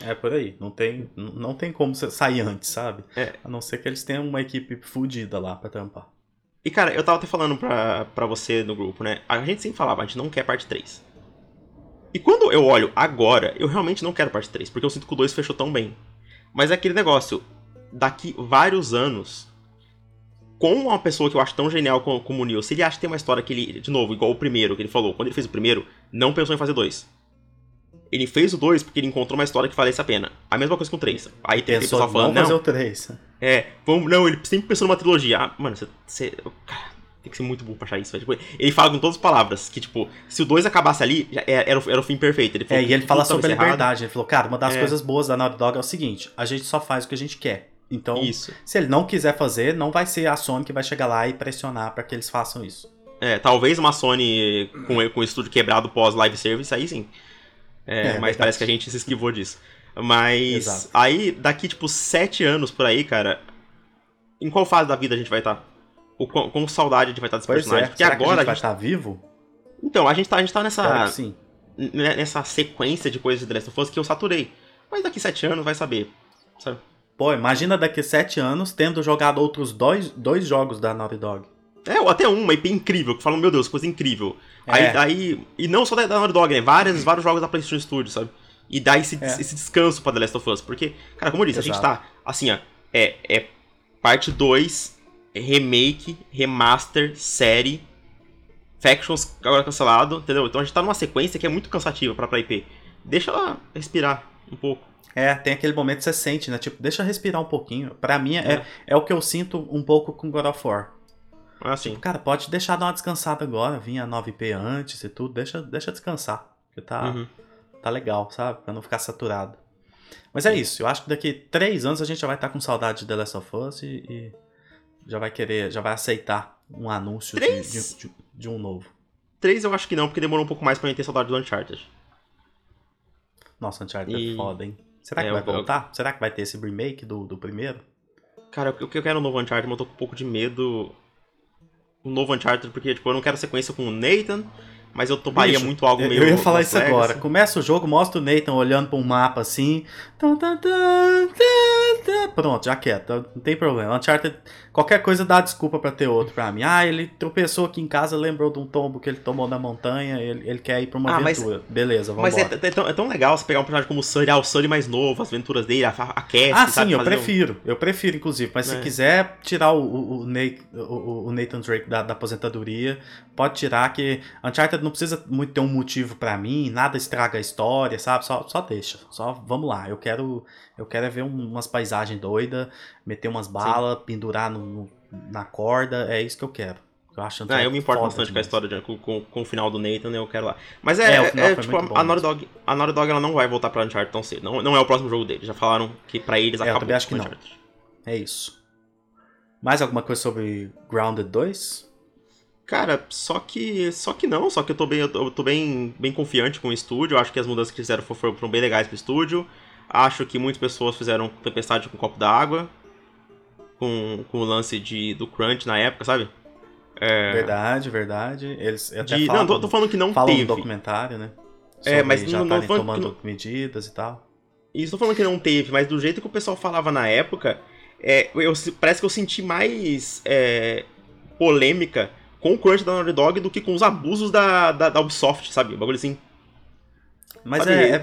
É, por aí. Não tem, não tem como sair antes, sabe? É. A não ser que eles tenham uma equipe fodida lá pra tampar. E, cara, eu tava até falando pra, pra você no grupo, né? A gente sempre falava, a gente não quer parte 3. E quando eu olho agora, eu realmente não quero parte 3, porque eu sinto que o 2 fechou tão bem. Mas é aquele negócio, daqui vários anos, com uma pessoa que eu acho tão genial como, como o Neil, se ele acha que tem uma história que ele, de novo, igual o primeiro, que ele falou, quando ele fez o primeiro, não pensou em fazer dois. Ele fez o 2 porque ele encontrou uma história que valesse a pena. A mesma coisa com o 3. Aí tem pessoal falando, não. fazer o 3. É, vamos, não, ele sempre pensou numa trilogia. Ah, mano, você. Tem que ser muito burro pra achar isso. Tipo, ele fala com todas as palavras que, tipo, se o 2 acabasse ali, era, era, o, era o fim perfeito. Ele falou, é, e ele fala sobre a liberdade. Ele falou, cara, uma das é. coisas boas da Naughty Dog é o seguinte: a gente só faz o que a gente quer. Então, isso. se ele não quiser fazer, não vai ser a Sony que vai chegar lá e pressionar para que eles façam isso. É, talvez uma Sony com, com o estúdio quebrado pós-live service, aí sim. É, é, mas parece que a gente se esquivou disso. Mas Exato. aí, daqui, tipo, sete anos por aí, cara, em qual fase da vida a gente vai estar? Tá? o com, com saudade de vai estar desse pois personagem. É. Porque Será agora. Que a gente vai estar vivo? Então, a gente tá, a gente tá nessa. Claro sim. Nessa sequência de coisas de The Last of Us que eu saturei. Mas daqui sete anos vai saber. Sabe? Pô, imagina daqui sete anos tendo jogado outros dois, dois jogos da Naughty Dog. É, ou até uma IP incrível, que falam, meu Deus, coisa incrível. É. Aí, aí, e não só da, Naughty Dog, né? Vários, vários jogos da PlayStation Studios, sabe? E dá esse, é. esse descanso pra The Last of Us. Porque, cara, como eu disse, Exato. a gente tá, assim, ó, é, é parte 2 remake, remaster, série, Factions agora cancelado, entendeu? Então a gente tá numa sequência que é muito cansativa pra, pra IP. deixa ela respirar um pouco. É, tem aquele momento que você sente, né? Tipo, deixa respirar um pouquinho. Pra mim, é, é, é o que eu sinto um pouco com God of War. Ah, sim. Tipo, cara, pode deixar dar uma descansada agora, vinha a 9P antes e tudo, deixa, deixa descansar. Porque tá, Uhum. tá legal, sabe? Pra não ficar saturado. Mas é isso, eu acho que daqui três anos a gente já vai estar com saudade de The Last of Us e, e já vai querer, já vai aceitar um anúncio de, de, de- de um novo. Três eu acho que não, porque demorou um pouco mais pra gente ter saudade do Uncharted. Nossa, Uncharted E- é foda, hein? Será que É, vai eu voltar? Será que vai ter esse remake do, do primeiro? Cara, o que eu quero um novo Uncharted, mas eu tô com um pouco de medo. Um novo Uncharted, porque, tipo, eu não quero sequência com o Nathan, mas eu toparia Bicho, muito algo eu, meio. eu ia falar isso agora. Legacy. Começa o jogo, mostra o Nathan olhando pra um mapa assim. Tan, tan, tan. Pronto, já quieto, não tem problema. Uncharted, qualquer coisa dá desculpa pra ter outro pra mim. Ah, ele tropeçou aqui em casa, lembrou de um tombo que ele tomou na montanha, ele, ele quer ir pra uma Ah, mas- aventura. Beleza, vamos Mas é, é tão, é tão legal você pegar um personagem como o Sully, ah, o Sully mais novo, as aventuras dele, a, a Cassie, Ah, sabe? sim, eu fazer um- prefiro. Eu prefiro, inclusive. Mas se É. quiser tirar o, o, o, Nate- o- Nathan Drake da, da aposentadoria, pode tirar, que Uncharted não precisa muito ter um motivo pra mim, nada estraga a história, sabe? Só, só deixa. Só vamos lá. Eu quero, eu quero é ver um- umas paisagens doidas, meter umas balas, pendurar no, no- na corda. É isso que eu quero. Eu acho Ah, Uncharted eu me importo bastante com a história, de- com, com, o final do Nathan, eu quero lá. Mas é, É, é, é, tipo, a, Naughty Dog, a Naughty Dog ela não vai voltar pra Uncharted tão cedo. Não, não é o próximo jogo dele. Já falaram que pra eles É, eu acabou também acho que não. É isso. Mais alguma coisa sobre Grounded 2? Cara, só que. Só que não, só que eu tô bem, eu tô, eu tô bem, bem confiante com o estúdio. Eu acho que as mudanças que fizeram foram, foram bem legais pro estúdio. Acho que muitas pessoas fizeram tempestade com um copo d'água. Com, com o lance de, do Crunch na época, sabe? É, Verdade, verdade. Eles até de, falam, não, tô, tô falando que não falam teve. documentário, né? É, mas já não- falando que tomando medidas e tal. Isso tô falando que não teve, mas do jeito que o pessoal falava na época, é, eu, parece que eu senti mais é, polêmica com o crunch da Naughty Dog do que com os abusos da, da, da Ubisoft, sabe? O bagulho assim. Mas sabe? é, é-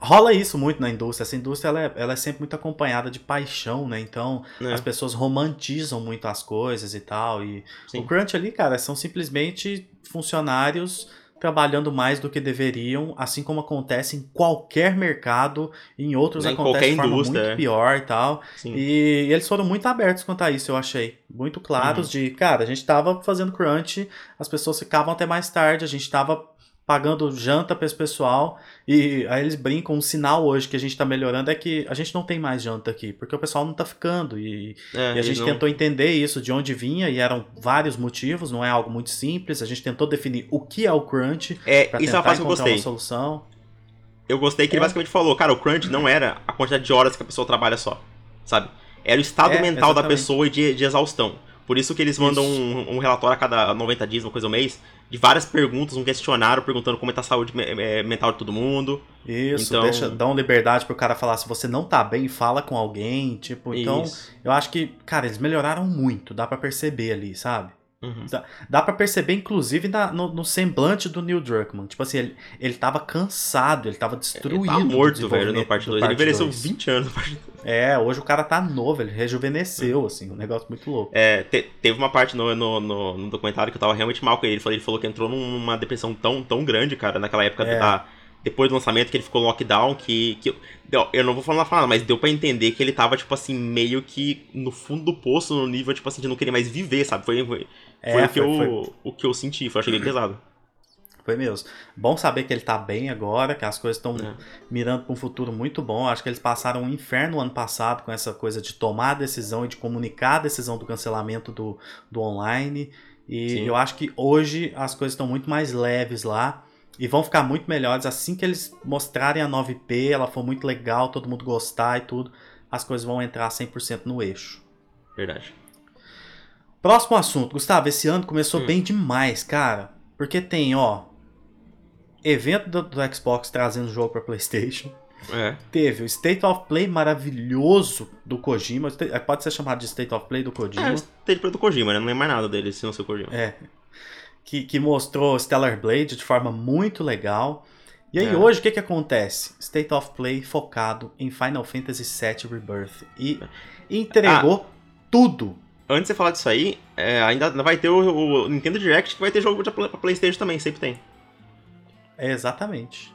rola isso muito na indústria. Essa indústria ela é, ela é sempre muito acompanhada de paixão, né? Então né? as pessoas romantizam muito as coisas e tal. E Sim. o crunch ali, cara, são simplesmente funcionários trabalhando mais do que deveriam, assim como acontece em qualquer mercado, em outros Em acontece de forma muito é. pior e tal. Sim. E eles foram muito abertos quanto a isso, eu achei. Muito claros Uhum. de, cara, a gente tava fazendo crunch, as pessoas ficavam até mais tarde, a gente tava pagando janta pra esse pessoal, e aí eles brincam, um sinal hoje que a gente tá melhorando é que a gente não tem mais janta aqui, porque o pessoal não tá ficando, e, É, e a gente não- tentou entender isso, de onde vinha, e eram vários motivos, não é algo muito simples, a gente tentou definir o que é o crunch, É, isso é uma tentar que eu encontrar gostei. uma solução. Eu gostei que ele É. basicamente falou, cara, o crunch não era a quantidade de horas que a pessoa trabalha só, sabe? Era o estado É, mental da exatamente. pessoa e de, de exaustão. Por isso que eles mandam um, um relatório a cada 90 dias, uma coisa ao mês, de várias perguntas, um questionário perguntando como tá a saúde eh, mental de todo mundo. Isso, Então- deixa, dá uma liberdade pro cara falar, se você não tá bem, fala com alguém, tipo, então... Isso. Eu acho que, cara, eles melhoraram muito, dá pra perceber ali, sabe? Uhum. Dá pra perceber, inclusive, na- no, no semblante do Neil Druckmann. Tipo assim, ele, ele tava cansado, ele tava destruído. Ele tá morto, velho, desenvolvimento parte do 2. Ele envelheceu dois. 20 anos no parte 2. É, hoje o cara tá novo, ele rejuvenesceu, assim, um negócio muito louco. É, te- teve uma parte no, no, no- no documentário que eu tava realmente mal com ele. Ele falou, ele falou que entrou numa depressão tão, tão grande, cara, naquela época É. da. Depois do lançamento, que ele ficou lockdown, que. que eu, eu não vou falar nada, mas deu pra entender que ele tava, tipo assim, meio que no fundo do poço, no nível, tipo assim, de não querer mais viver, sabe? Foi, foi, É, foi o, que foi- eu, foi- o que eu senti, foi, eu achei bem pesado. Foi mesmo. Bom saber que ele tá bem agora, que as coisas estão É. mirando pra um futuro muito bom. Acho que eles passaram um inferno ano passado com essa coisa de tomar a decisão e de comunicar a decisão do cancelamento do, do online. E Sim. eu acho que hoje as coisas estão muito mais leves lá. E vão ficar muito melhores assim que eles mostrarem a 9P, ela for muito legal, todo mundo gostar e tudo, as coisas vão entrar 100% no eixo. Verdade. Próximo assunto, Gustavo, esse ano começou Hum. bem demais, cara. Porque tem, ó, evento do, do Xbox trazendo o jogo pra PlayStation. É. Teve o State of Play maravilhoso do Kojima. State- Pode ser chamado de State of Play do É, Kojima. teve do Kojima, né? Não é mais nada dele se não ser o Kojima. É. Que, que mostrou Stellar Blade de forma muito legal. E aí É. hoje o que, que acontece? State of Play focado em Final Fantasy VII Rebirth. E entregou Ah. tudo. Antes de você falar disso aí, é, ainda vai ter o, o Nintendo Direct que vai ter jogo pra, PlayStation também, sempre tem. É, exatamente.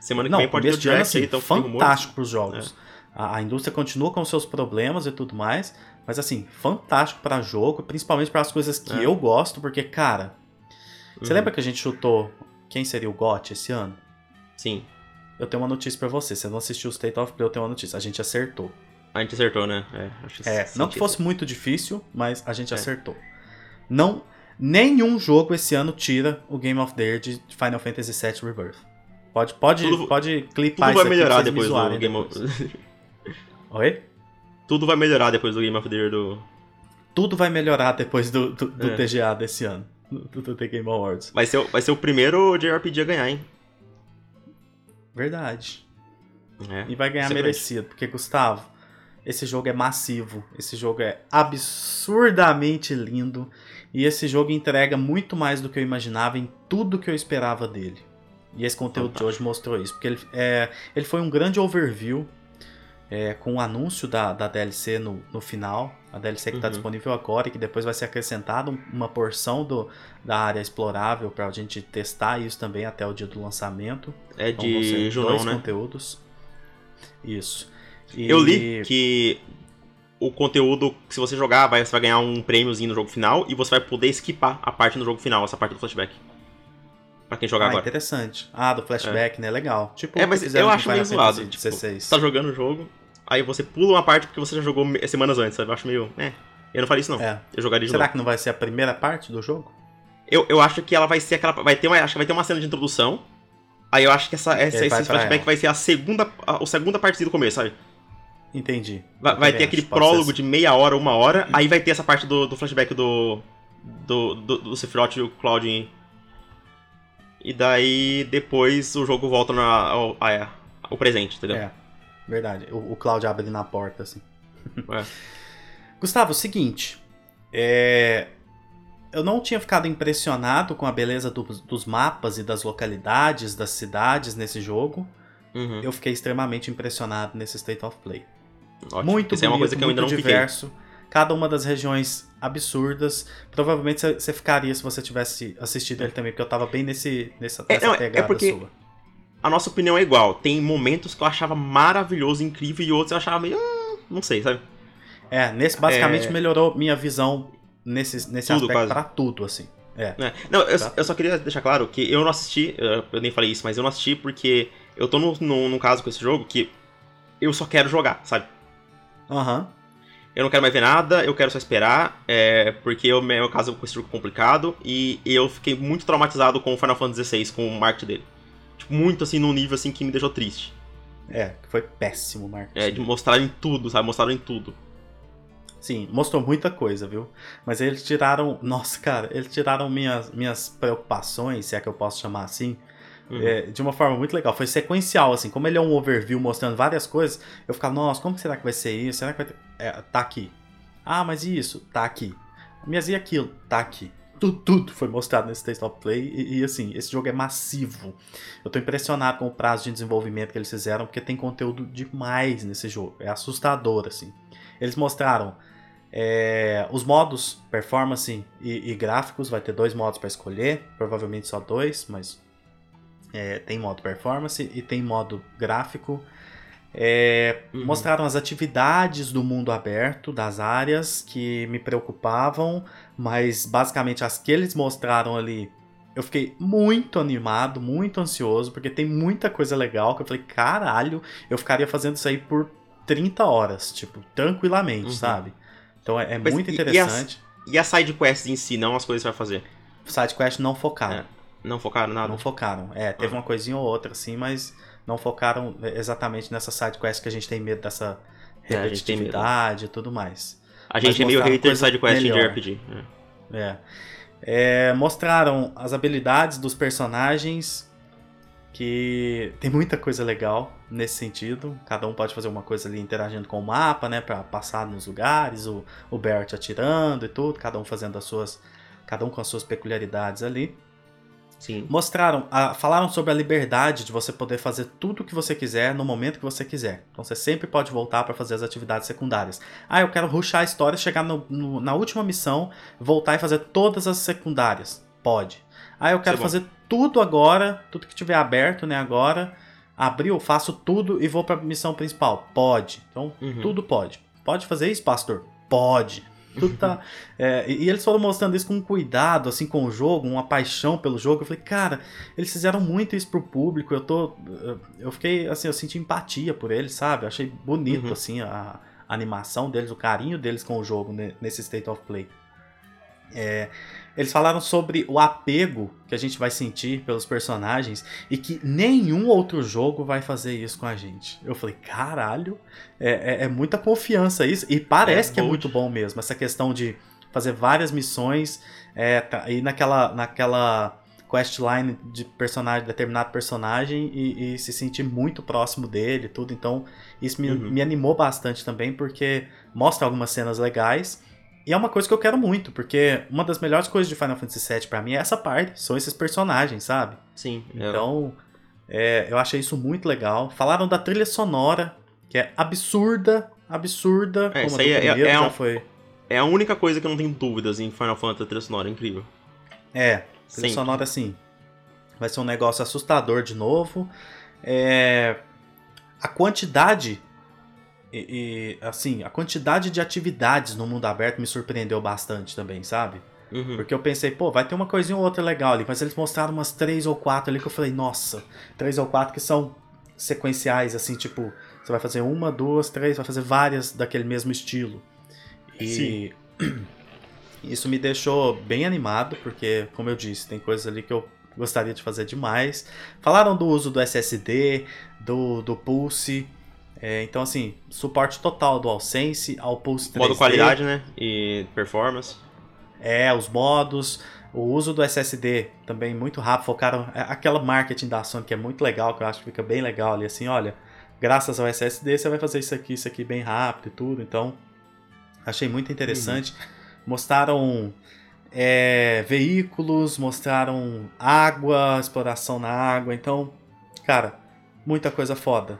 Semana que Não, vem pode ter o ano, Direct aí, assim, então fiquem rumores. fantástico pros jogos. A, a indústria continua com seus problemas e tudo mais, mas assim, fantástico pra jogo, principalmente para as coisas que É. eu gosto, porque, cara, você lembra que a gente chutou quem seria o GOT esse ano? Sim. Eu tenho uma notícia pra você. Você não assistiu o State of Play, eu tenho uma notícia. A gente acertou. A gente acertou, né? É, acho É, não que fosse muito difícil, mas a gente É. acertou. Não, nenhum jogo esse ano tira o Game of the Year de Final Fantasy VII Rebirth. Pode, pode, Tudo- pode clipar Tudo vai melhorar depois do Game of... Oi? Tudo vai melhorar depois do Game of the Year do... Tudo vai melhorar depois do, do, do É. TGA desse ano. Do, do The Game Awards. Vai ser, o- vai ser o primeiro JRPG a ganhar, hein? Verdade. É. E vai ganhar merecido, porque, Gustavo, esse jogo é massivo. Esse jogo é absurdamente lindo. E esse jogo entrega muito mais do que eu imaginava em tudo que eu esperava dele. E esse conteúdo de hoje mostrou isso. Porque ele, é, ele foi um grande overview é, com o anúncio da, da DLC no, no final. A DLC que está Uhum. disponível agora e que depois vai ser acrescentada um- uma porção do, da área explorável para a gente testar isso também até o dia do lançamento. É Então de Junão, dois né? conteúdos. Isso. E- Eu li que o conteúdo que se você jogar, vai, você vai ganhar um prêmiozinho no jogo final e você vai poder skipar a parte no jogo final, essa parte do flashback. Pra quem jogar ah, agora. interessante. Ah, do flashback, né? Legal. Tipo, É, mas eu acho meio zoado. Tipo, XVI. você tá jogando o jogo, aí você pula uma parte porque você já jogou semanas antes, sabe? Eu acho meio. É. Eu não faria isso, não. É. Eu jogaria de Será novo. que não vai ser a primeira parte do jogo? Eu, eu acho que ela vai ser aquela. Vai ter uma, acho que vai ter uma cena de introdução. Aí eu acho que essa, essa, esse flashback ela. vai ser a segunda. A, a segunda parte do começo, sabe? Entendi. Vai, vai ter aquele prólogo de meia hora, uma hora, aí vai ter essa parte do, do flashback do. Do, do, do Sephiroth e o Cloud. E daí depois o jogo volta na, ao, a- ao presente, entendeu? É, verdade. O, o Cloud abre ali na porta, assim. É. Gustavo, o seguinte. É... Eu não tinha ficado impressionado com a beleza dos- dos mapas e das localidades, das cidades nesse jogo. Uhum. Eu fiquei extremamente impressionado nesse State of Play. Ótimo. Muito Isso é uma bonito, coisa que eu ainda muito não fiquei. diverso. Cada uma das regiões absurdas. Provavelmente você- ficaria se você tivesse assistido ele também, porque eu tava bem nesse, nessa, É, não, é pegada porque- sua. A nossa opinião é igual. Tem momentos que eu achava maravilhoso, incrível, e outros eu achava meio. "Ah", não sei, sabe? É, nesse basicamente É. melhorou minha visão nesse, nesse Tudo, aspecto quase. pra tudo, assim. É. É. Não, eu, Tá. eu só queria deixar claro que eu não assisti, eu eu nem falei isso, mas eu não assisti porque eu tô num, caso com esse jogo que eu só quero jogar, sabe? Aham. Eu não quero mais ver nada, eu quero só esperar, é, porque o meu caso com esse jogo é complicado e eu fiquei muito traumatizado com o Final Fantasy XVI, com o marketing dele. Tipo, muito assim, num nível assim que me deixou triste. É, foi péssimo, Marcos. É, de mostrarem tudo, sabe? Mostraram tudo. Sim, mostrou muita coisa, viu? Mas eles tiraram. Nossa, cara, eles tiraram minhas, minhas preocupações, se é que eu posso chamar assim, Uhum. é, de uma forma muito legal. Foi sequencial, assim. Como ele é um overview mostrando várias coisas, eu ficava, nossa, como será que vai ser isso? Será que vai ter. É, tá aqui. Ah, mas e isso? Tá aqui. Mas e aquilo? Tá aqui. Tudo, tudo foi mostrado nesse Taste of Play. E, e, assim, esse jogo é massivo. Eu tô impressionado com o prazo de desenvolvimento que eles fizeram, porque tem conteúdo demais nesse jogo. É assustador, assim. Eles mostraram é, os modos performance e, e gráficos. Vai ter dois modos para escolher, provavelmente só dois, mas é, tem modo performance e tem modo gráfico. É, Uhum. Mostraram as atividades do mundo aberto, das áreas que me preocupavam, mas basicamente as que eles mostraram ali, eu fiquei muito animado, muito ansioso, porque tem muita coisa legal que eu falei, caralho, eu ficaria fazendo isso aí por 30 horas, tipo, tranquilamente, Uhum. sabe? Então é, é Mas muito e- e interessante. E as side quests em si, não as coisas que você vai fazer? Sidequest não focaram. É, Não focaram nada? Não focaram. É, teve Ah. uma coisinha ou outra, assim, mas não focaram exatamente nessa sidequest que a gente tem medo dessa É, repetitividade e tudo mais. A gente Mas é meio hater side quest de. RPG. é. É. É, mostraram as habilidades dos personagens, que tem muita coisa legal nesse sentido. Cada um pode fazer uma coisa ali interagindo com o mapa, né, Pra passar nos lugares, o, o Bert atirando e tudo, cada um fazendo as suas, cada um com as suas peculiaridades ali. Sim. Mostraram, ah, falaram sobre a liberdade de você poder fazer tudo o que você quiser no momento que você quiser. Então você sempre pode voltar para fazer as atividades secundárias. Ah, eu quero rushar a história, chegar no- no- na última missão, voltar e fazer todas as secundárias. Pode. Ah, eu quero é fazer tudo agora, tudo que tiver aberto, né, agora, Abriu, faço tudo e vou pra missão principal. Pode. Então, uhum. tudo pode. Pode fazer isso, pastor? Pode. Tudo tá. É, e eles foram mostrando isso com cuidado, assim, com o jogo, uma paixão pelo jogo. Eu falei, cara, eles fizeram muito isso pro público. Eu tô. Eu fiquei, assim, eu senti empatia por eles, sabe? Eu achei bonito, uhum. assim, a, a, animação deles, o carinho deles com o jogo nesse State of Play. É, eles falaram sobre o apego que a gente vai sentir pelos personagens e que nenhum outro jogo vai fazer isso com a gente. Eu falei, caralho, é, é, é muita confiança isso. E parece é, que é muito bom mesmo. Essa questão de fazer várias missões é, tá, e naquela, naquela questline de personagem, determinado personagem e, e, se sentir muito próximo dele tudo. Então, isso me, uhum. me animou bastante também, porque mostra algumas cenas legais e é uma coisa que eu quero muito, porque uma das melhores coisas de Final Fantasy VII para mim é essa parte, são esses personagens, sabe? Sim. Então, é, eu achei isso muito legal. Falaram da trilha sonora, que é absurda, absurda. É, isso aí é, primeiro, é, um, foi. é a única coisa que eu não tenho dúvidas em Final Fantasy, a trilha sonora é incrível. É, trilha Sempre. sonora sim. Vai ser um negócio assustador de novo. É, a quantidade e, e, assim, a quantidade de atividades no mundo aberto me surpreendeu bastante também, sabe? Uhum. Porque eu pensei, pô, vai ter uma coisinha ou outra legal ali, mas eles mostraram umas três ou quatro ali que eu falei, nossa, três ou quatro que são sequenciais, assim, tipo, você vai fazer uma, duas, três, vai fazer várias daquele mesmo estilo. E Sim. isso me deixou bem animado, porque, como eu disse, tem coisas ali que eu gostaria de fazer demais. Falaram do uso do SSD, do, do Pulse. É, então, assim, suporte total do AllSense, ao Pulse 3D. Modo qualidade, né? E performance. É, os modos, o uso do SSD também muito rápido. Focaram é, aquela marketing da Sony que é muito legal, que eu acho que fica bem legal ali, assim, olha, graças ao SSD você vai fazer isso aqui, isso aqui bem rápido e tudo. Então, achei muito interessante. Uhum. Mostraram é, veículos, mostraram água, exploração na água. Então, cara, muita coisa foda.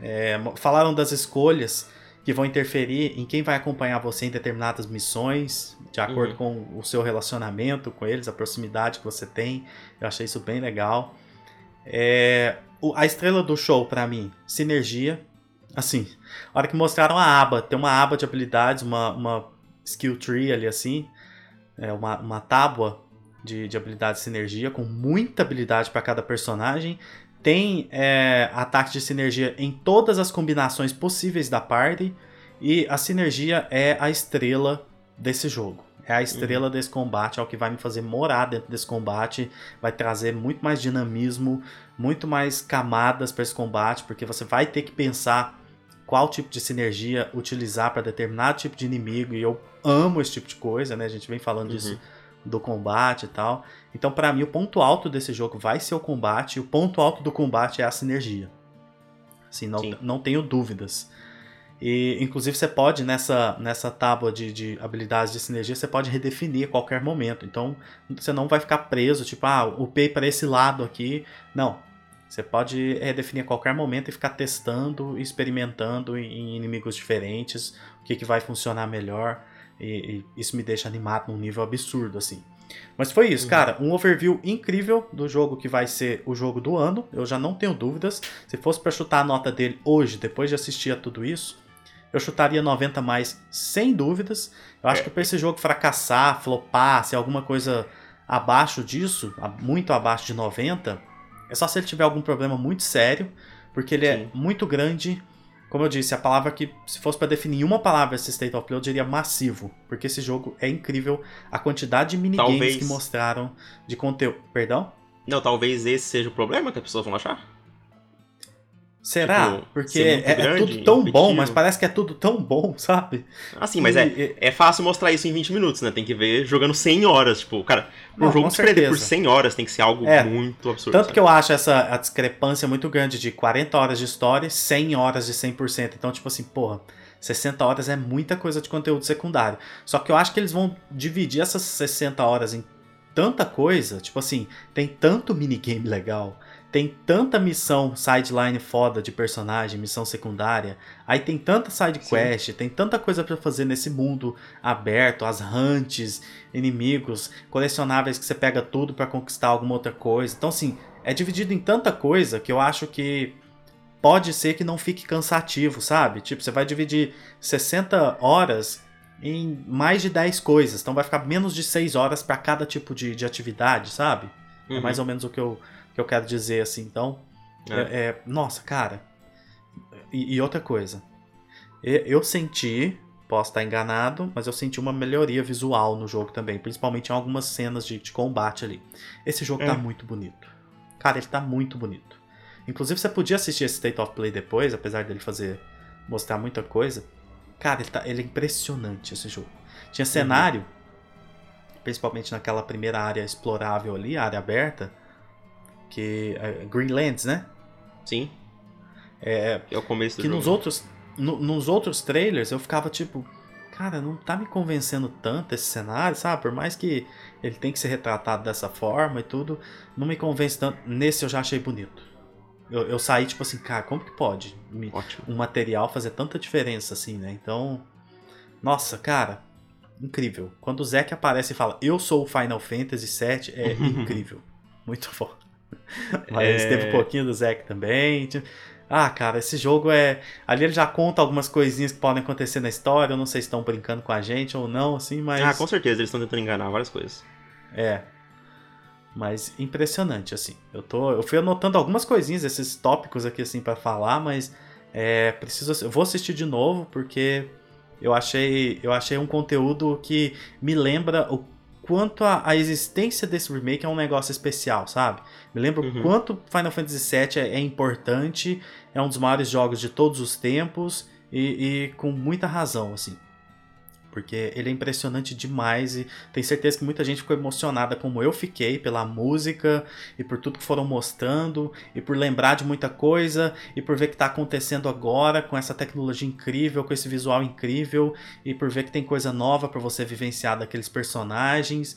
É, falaram das escolhas que vão interferir em quem vai acompanhar você em determinadas missões, de acordo uhum. com o seu relacionamento com eles, a proximidade que você tem. Eu achei isso bem legal. É, a estrela do show para mim, sinergia. Assim, a hora que mostraram a aba, tem uma aba de habilidades, uma, uma skill tree ali assim, é uma, uma tábua de, de habilidade de sinergia, com muita habilidade para cada personagem tem é, ataque de sinergia em todas as combinações possíveis da party. E a sinergia é a estrela desse jogo. É a estrela uhum. desse combate, é o que vai me fazer morar dentro desse combate. Vai trazer muito mais dinamismo, muito mais camadas para esse combate, porque você vai ter que pensar qual tipo de sinergia utilizar para determinado tipo de inimigo. E eu amo esse tipo de coisa, né? A gente vem falando uhum. disso do combate e tal. Então, para mim, o ponto alto desse jogo vai ser o combate, e o ponto alto do combate é a sinergia. Assim, não, não tenho dúvidas. E, inclusive, você pode, nessa, nessa tábua de, de habilidades de sinergia, você pode redefinir a qualquer momento. Então, você não vai ficar preso, tipo, ah, upei para esse lado aqui. Não. Você pode redefinir a qualquer momento e ficar testando, experimentando em inimigos diferentes, o que, que vai funcionar melhor. E, e, isso me deixa animado num nível absurdo, assim. Mas foi isso, cara. Um overview incrível do jogo que vai ser o jogo do ano. Eu já não tenho dúvidas. Se fosse para chutar a nota dele hoje, depois de assistir a tudo isso, eu chutaria 90 mais, sem dúvidas. Eu acho é. que para esse jogo fracassar, flopar, se alguma coisa abaixo disso, muito abaixo de 90, é só se ele tiver algum problema muito sério, porque ele é Sim. é muito grande como eu disse, a palavra que, se fosse para definir uma palavra esse State of Play, eu diria massivo. Porque esse jogo é incrível. A quantidade de minigames talvez... que mostraram de conteúdo. Perdão? Não, talvez esse seja o problema que as pessoas vão achar. Será? Tipo, Porque é, é, grande, é, tudo tão bom, mas parece que é tudo tão bom, sabe? Assim, mas e, é, é fácil mostrar isso em 20 minutos, né? Tem que ver jogando 100 horas. Tipo, cara, um jogo desprender por 100 horas tem que ser algo é, muito absurdo. Tanto sabe? que eu acho essa a discrepância muito grande de 40 horas de história e 100 horas de 100%. Então, tipo assim, porra, 60 horas é muita coisa de conteúdo secundário. Só que eu acho que eles vão dividir essas 60 horas em tanta coisa. Tipo assim, tem tanto minigame legal tem tanta missão sideline foda de personagem, missão secundária. Aí tem tanta side quest, Sim. tem tanta coisa para fazer nesse mundo aberto, as hunts, inimigos, colecionáveis que você pega tudo para conquistar alguma outra coisa. Então assim, é dividido em tanta coisa que eu acho que pode ser que não fique cansativo, sabe? Tipo, você vai dividir 60 horas em mais de 10 coisas, então vai ficar menos de 6 horas para cada tipo de, de atividade, sabe? É uhum. É mais ou menos o que eu, que eu quero dizer, assim. Então, é. É, é, nossa, cara. E, e outra coisa, eu senti Posso estar enganado, mas eu senti uma melhoria visual no jogo também, principalmente em algumas cenas de, de combate ali. Esse jogo tá é. tá muito bonito. Cara, ele tá muito bonito. Inclusive, você podia assistir esse State of Play depois, apesar dele fazer mostrar muita coisa. Cara, ele, tá, ele é impressionante esse jogo. Tinha uhum. cenário, uhum. principalmente naquela primeira área explorável ali, a área aberta, que é Greenlands, né? Sim. É, é o começo do que jogo. nos outros no, nos outros trailers eu ficava tipo, cara, não tá me convencendo tanto esse cenário, sabe? Por mais que ele tem que ser retratado dessa forma e tudo, não me convence tanto. Nesse eu já achei bonito. Eu, eu saí tipo assim, cara, como que pode me, um material fazer tanta diferença assim, né? Então, nossa, cara, incrível. Quando o Zack aparece e fala, eu sou o Final Fantasy VII, é incrível. Muito foda. Mas é... teve um pouquinho do Zack também. Ah, cara, esse jogo é. Ali ele já conta algumas coisinhas que podem acontecer na história. Eu não sei se estão brincando com a gente ou não, assim, mas. Ah, com certeza, eles estão tentando enganar várias coisas. É. Mas impressionante, assim. Eu, tô, eu fui anotando algumas coisinhas, esses tópicos aqui, assim, para falar, mas. É, preciso. Eu vou assistir de novo, porque eu achei, eu achei um conteúdo que me lembra o quanto a, a, existência desse remake é um negócio especial, sabe? Me lembro uhum. quanto Final Fantasy VII é, é, importante, é um dos maiores jogos de todos os tempos e, e com muita razão, assim porque ele é impressionante demais e tenho certeza que muita gente ficou emocionada como eu fiquei pela música e por tudo que foram mostrando e por lembrar de muita coisa e por ver que está acontecendo agora com essa tecnologia incrível, com esse visual incrível e por ver que tem coisa nova para você vivenciar daqueles personagens.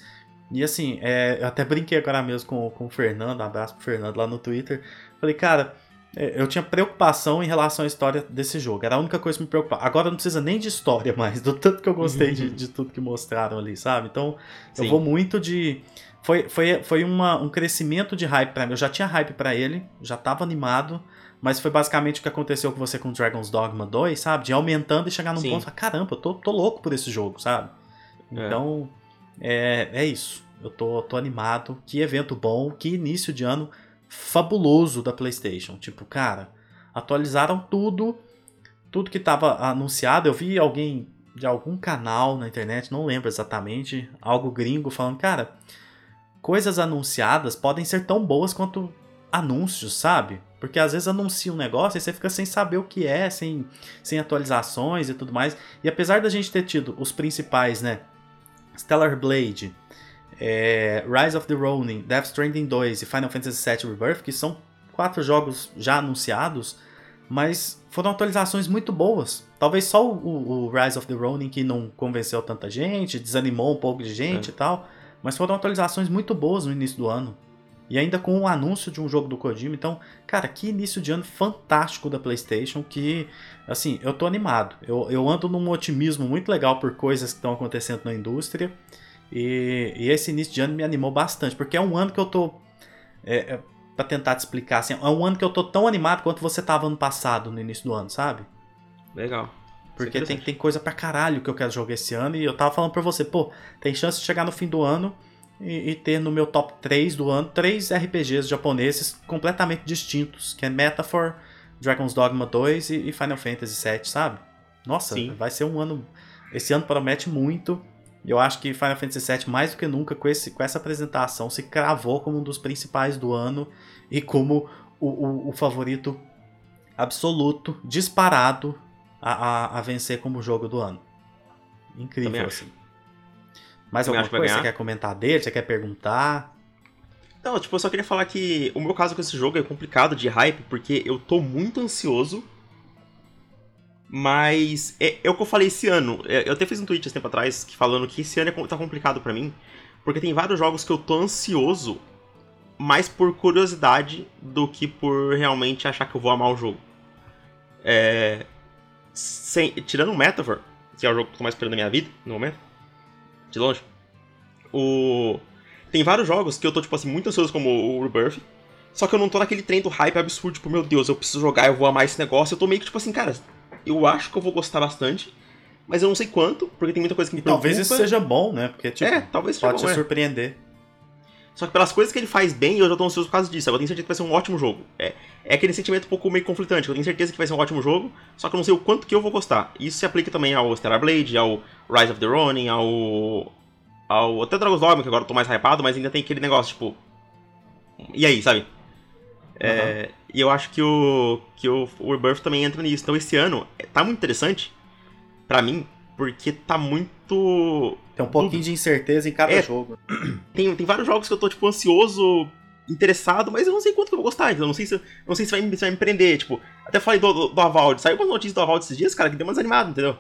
E assim, é, eu até brinquei agora mesmo com, com o Fernando, um abraço pro Fernando lá no Twitter. Falei, cara, eu tinha preocupação em relação à história desse jogo. Era a única coisa que me preocupava. Agora não precisa nem de história mais, do tanto que eu gostei de, de tudo que mostraram ali, sabe? Então, Sim. eu vou muito de. Foi, foi, foi uma, um crescimento de hype pra mim. Eu já tinha hype para ele, já tava animado, mas foi basicamente o que aconteceu com você com Dragon's Dogma 2, sabe? De aumentando e chegar num Sim. ponto, caramba, eu tô, tô louco por esse jogo, sabe? É. Então, é, é isso. Eu tô, tô animado. Que evento bom, que início de ano fabuloso da PlayStation. Tipo, cara, atualizaram tudo, tudo que estava anunciado. Eu vi alguém de algum canal na internet, não lembro exatamente, algo gringo falando, cara, coisas anunciadas podem ser tão boas quanto anúncios, sabe? Porque às vezes anuncia um negócio e você fica sem saber o que é, sem, sem atualizações e tudo mais. E apesar da gente ter tido os principais, né? Stellar Blade, é, Rise of the Ronin, Death Stranding 2 e Final Fantasy VII Rebirth, que são quatro jogos já anunciados, mas foram atualizações muito boas. Talvez só o, o Rise of the Ronin que não convenceu tanta gente, desanimou um pouco de gente é. e tal, mas foram atualizações muito boas no início do ano. E ainda com o anúncio de um jogo do Kojima. Então, cara, que início de ano fantástico da PlayStation. Que, assim, eu tô animado. Eu, eu ando num otimismo muito legal por coisas que estão acontecendo na indústria. E, e, esse início de ano me animou bastante, porque é um ano que eu tô. É, é, pra tentar te explicar, assim, é um ano que eu tô tão animado quanto você tava ano passado, no início do ano, sabe? Legal. Porque tem, tem coisa pra caralho que eu quero jogar esse ano. E eu tava falando pra você, pô, tem chance de chegar no fim do ano e, e ter no meu top 3 do ano três RPGs japoneses completamente distintos, que é Metaphor, Dragon's Dogma 2 e, e Final Fantasy VII, sabe? Nossa, Sim. vai ser um ano. Esse ano promete muito. Eu acho que Final Fantasy VII, mais do que nunca, com, esse, com essa apresentação, se cravou como um dos principais do ano e como o, o, o favorito absoluto, disparado, a, a, a, vencer como jogo do ano. Incrível, assim. Mais Também alguma coisa que você quer comentar dele? Você quer perguntar? Não, tipo, eu só queria falar que o meu caso com esse jogo é complicado de hype, porque eu tô muito ansioso mas é, é, o que eu falei esse ano. É, eu até fiz um tweet esse tempo atrás falando que esse ano é, tá complicado para mim. Porque tem vários jogos que eu tô ansioso mais por curiosidade do que por realmente achar que eu vou amar o jogo. É, sem, tirando o Metaphor, que é o jogo que eu tô mais esperando na minha vida, no momento, de longe, o, tem vários jogos que eu tô, tipo assim, muito ansioso, como o Rebirth, Só que eu não tô naquele trem do hype absurdo, tipo, meu Deus, eu preciso jogar, eu vou amar esse negócio. Eu tô meio que tipo assim, cara, eu acho que eu vou gostar bastante, mas eu não sei quanto, porque tem muita coisa que me preocupa. Talvez isso seja bom, né? Porque, tipo, é, talvez seja pode bom, te é. surpreender. Só que pelas coisas que ele faz bem, eu já tô ansioso por causa disso. Eu tenho certeza que vai ser um ótimo jogo. É, é aquele sentimento um pouco meio conflitante. Eu tenho certeza que vai ser um ótimo jogo, só que eu não sei o quanto que eu vou gostar. Isso se aplica também ao Stellar Blade, ao Rise of the Ronin, ao. ao até Dragon's Dogma, que agora eu tô mais hypado, mas ainda tem aquele negócio, tipo. E aí, sabe? Uhum. É, e eu acho que o, que o, o Rebirth também entra nisso. Então esse ano é, tá muito interessante para mim, porque tá muito. Tem um pouquinho de incerteza em cada é, jogo. Tem, tem vários jogos que eu tô, tipo, ansioso, interessado, mas eu não sei quanto que eu vou gostar, então eu não sei se, não sei se vai, se vai me prender. Tipo, até falei do, do, do Avald. Saiu uma notícia do Avald esses dias, cara, que deu mais animado, entendeu?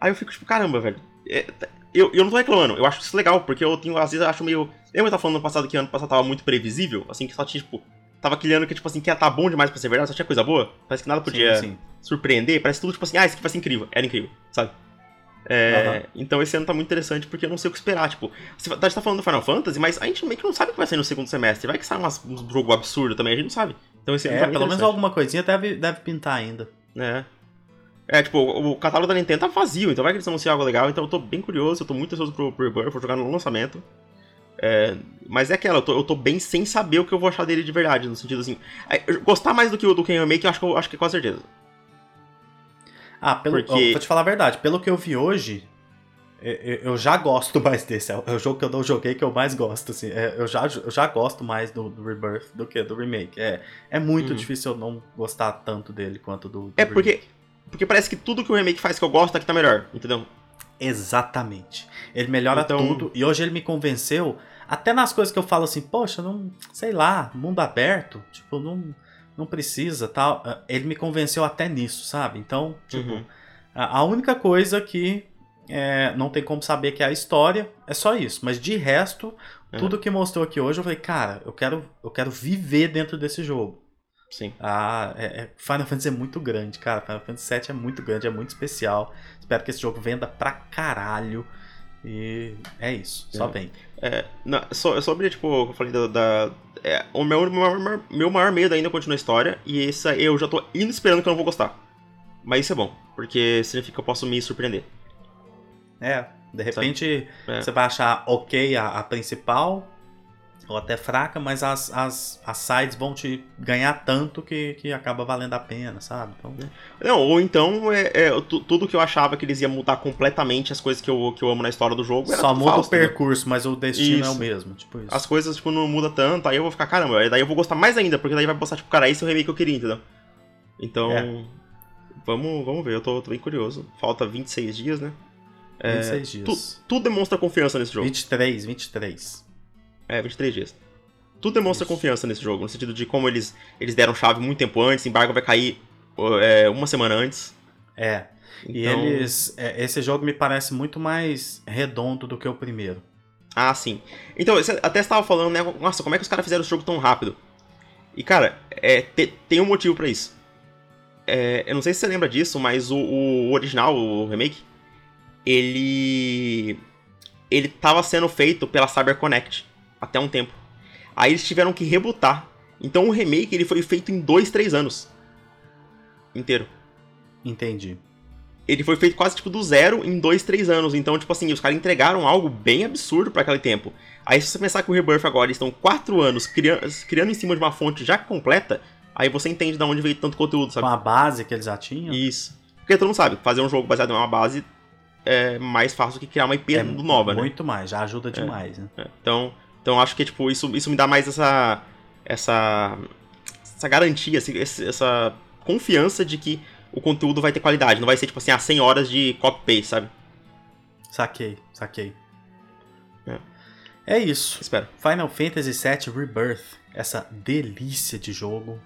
Aí eu fico, tipo, caramba, velho. É, eu, eu não tô reclamando, eu acho isso legal, porque eu tenho, às vezes, eu acho meio. Lembra que eu tava falando no passado que ano passado tava muito previsível? Assim, que só tinha, tipo, tava aquele ano que, tipo assim, que ia tá bom demais pra ser verdade, só tinha coisa boa. Parece que nada podia sim, sim. surpreender. Parece tudo, tipo assim, ah, isso aqui vai ser incrível. Era incrível, sabe? É, uhum. Então esse ano tá muito interessante porque eu não sei o que esperar. Tipo, a gente tá falando do Final Fantasy, mas a gente meio que não sabe o que vai sair no segundo semestre. Vai que sai umas, um jogo absurdo também, a gente não sabe. Então esse ano é, tá pelo menos alguma coisinha deve, deve pintar ainda. É. É, tipo, o, o catálogo da Nintendo tá vazio, então vai que eles anunciam algo legal. Então eu tô bem curioso, eu tô muito ansioso pro, pro Rebirth, vou jogar no lançamento. É, mas é aquela, eu tô, eu tô, bem sem saber o que eu vou achar dele de verdade, no sentido assim. É, gostar mais do que o do Ken Remake, eu acho que, eu acho que é com certeza. Ah, pelo, Porque... vou te falar a verdade, pelo que eu vi hoje, eu já gosto mais desse. É, é o jogo que eu não joguei que eu mais gosto, assim. Eu, já, eu já gosto mais do, do, Rebirth do que do remake. É, é muito uhum. difícil eu não gostar tanto dele quanto do, do É porque, remake. porque parece que tudo que o remake faz que eu gosto aqui tá melhor, entendeu? Exatamente. Ele melhora então... tudo. E hoje ele me convenceu, até nas coisas que eu falo assim, poxa, não. Sei lá, mundo aberto. Tipo, não, não precisa tal. Ah, ele me convenceu até nisso, sabe? Então, tipo. Uhum. A, a única coisa que é, não tem como saber que é a história, é só isso. Mas de resto, é. tudo que mostrou aqui hoje, eu falei, cara, eu quero, eu quero viver dentro desse jogo. Sim. Ah, é, é, Final Fantasy é muito grande, cara. Final Fantasy VII é muito grande, é muito especial. Espero que esse jogo venda pra caralho. E é isso, só é. vem. É, não, só, sobre, tipo, eu falei da. da é, o meu, meu, meu maior medo ainda continua a história. E esse eu já tô indo esperando que eu não vou gostar. Mas isso é bom, porque significa que eu posso me surpreender. É, de repente é. você vai achar ok a, a, principal, ou até fraca, mas as, as, as sides vão te ganhar tanto que, que acaba valendo a pena, sabe? Então... Não, ou então é, é tudo que eu achava que eles iam mudar completamente as coisas que eu, que eu amo na história do jogo. Só muda falso, o percurso, mas o destino isso. é o mesmo. Tipo isso. As coisas tipo, não muda tanto, aí eu vou ficar, caramba, daí eu vou gostar mais ainda, porque daí vai postar, tipo, cara, esse é o remake que eu queria, entendeu? Então. É. Vamos, vamos ver, eu tô, tô bem curioso. Falta 26 dias, né? 26 é, dias. Tu, tudo demonstra confiança nesse jogo. 23, 23. É, 23 dias. Tudo demonstra confiança nesse jogo, no sentido de como eles, eles deram chave muito tempo antes, embargo vai cair é, uma semana antes. É. Então... E eles. É, esse jogo me parece muito mais redondo do que o primeiro. Ah, sim. Então, você até estava falando, né? Nossa, como é que os caras fizeram esse jogo tão rápido? E, cara, é, te, tem um motivo para isso. É, eu não sei se você lembra disso, mas o, o original, o remake, ele ele estava sendo feito pela CyberConnect até um tempo. Aí eles tiveram que rebutar. Então o remake ele foi feito em dois, três anos inteiro. Entendi. Ele foi feito quase tipo do zero em dois, três anos. Então, tipo assim, os caras entregaram algo bem absurdo para aquele tempo. Aí, se você pensar que o Rebirth agora eles estão quatro anos criando, criando em cima de uma fonte já completa, aí você entende de onde veio tanto conteúdo, sabe? Com a base que eles já tinham? Isso. Porque todo mundo sabe, fazer um jogo baseado em uma base é mais fácil que criar uma IP é, nova, muito né? Muito mais, já ajuda é, demais, é, né? É. Então, então acho que tipo isso, isso me dá mais essa essa essa garantia, essa confiança de que o conteúdo vai ter qualidade, não vai ser tipo assim, a 100 horas de copy paste, sabe? Saquei, saquei. É. é isso. Espero. Final Fantasy VII Rebirth, essa delícia de jogo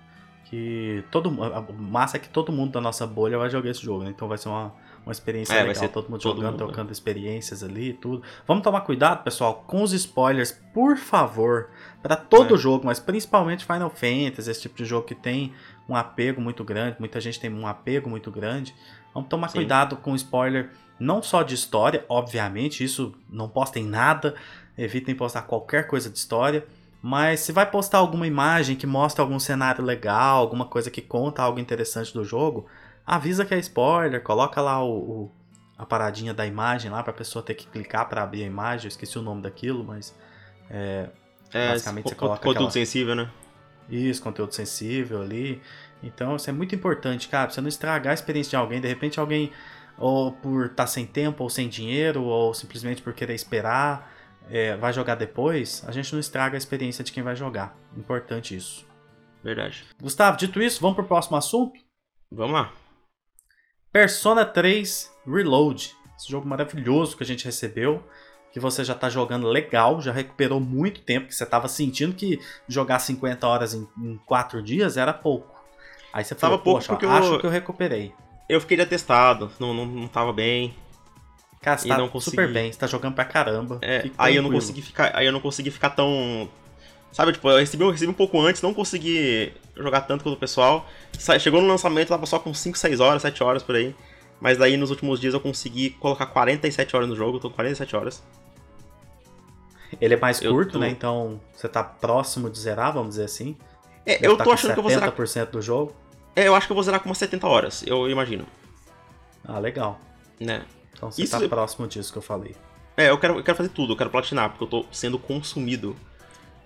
que todo massa é que todo mundo da nossa bolha vai jogar esse jogo, né? Então vai ser uma uma experiência é, legal, todo mundo todo jogando, mundo, trocando experiências ali e tudo. Vamos tomar cuidado, pessoal, com os spoilers, por favor, para todo é. jogo, mas principalmente Final Fantasy, esse tipo de jogo que tem um apego muito grande, muita gente tem um apego muito grande. Vamos tomar Sim. cuidado com spoiler, não só de história, obviamente, isso não postem nada, evitem postar qualquer coisa de história, Mas se vai postar alguma imagem que mostra algum cenário legal, alguma coisa que conta algo interessante do jogo, avisa que é spoiler, coloca lá o, o a paradinha da imagem lá pra pessoa ter que clicar para abrir a imagem. Eu esqueci o nome daquilo, mas é, é basicamente você coloca conteúdo aquela... sensível, né? Isso, conteúdo sensível ali. Então isso é muito importante, cara, pra você não estragar a experiência de alguém. De repente alguém, ou por estar tá sem tempo, ou sem dinheiro, ou simplesmente por querer esperar, é, vai jogar depois, a gente não estraga a experiência de quem vai jogar. Importante isso. Verdade. Gustavo, dito isso, vamos pro próximo assunto? Vamos lá. Persona 3 Reload. Esse jogo maravilhoso que a gente recebeu. Que você já tá jogando legal, já recuperou muito tempo, que você tava sentindo que jogar 50 horas em, em 4 dias era pouco. Aí você falou, pouco porque acho eu, que eu recuperei. Eu fiquei atestado, não, não, não tava bem. Cara, você tá não consegui... super bem, você tá jogando pra caramba. É, aí eu não consegui ficar. Aí eu não consegui ficar tão. Sabe, tipo, eu recebi, eu recebi um pouco antes, não consegui jogar tanto quanto o pessoal. Chegou no lançamento, tava só com 5, 6 horas, 7 horas por aí. Mas daí nos últimos dias eu consegui colocar 47 horas no jogo, tô com 47 horas. Ele é mais curto, tô... né? Então você tá próximo de zerar, vamos dizer assim. É, eu tá tô achando que eu vou zerar. 70% do jogo. É, eu acho que eu vou zerar com umas 70 horas, eu imagino. Ah, legal. Né? Então você Isso... tá próximo disso que eu falei. É, eu quero, eu quero fazer tudo, eu quero platinar, porque eu tô sendo consumido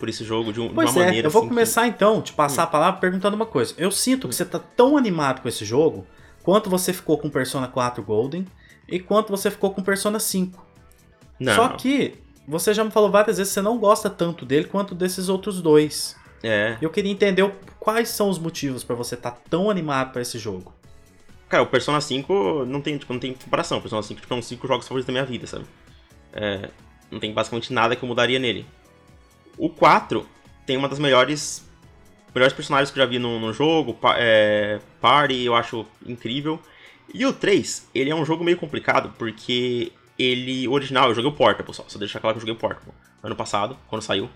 por esse jogo de, um, pois de uma é, maneira. Eu vou assim começar que... então, te passar hum. a palavra perguntando uma coisa. Eu sinto que você tá tão animado com esse jogo quanto você ficou com Persona 4 Golden e quanto você ficou com Persona 5. Não. Só que você já me falou várias vezes que você não gosta tanto dele quanto desses outros dois. É. Eu queria entender quais são os motivos para você estar tá tão animado para esse jogo. Cara, o Persona 5 não tem, tipo, não tem comparação. O Persona 5 tipo, é um 5 jogos favoritos da minha vida, sabe? É, não tem basicamente nada que eu mudaria nele. O 4 tem uma das melhores melhores personagens que eu já vi no, no jogo, é, Party, eu acho incrível. E o 3, ele é um jogo meio complicado, porque ele, o original, eu joguei o Portable só, só deixar claro que eu joguei o Portable, ano passado, quando saiu.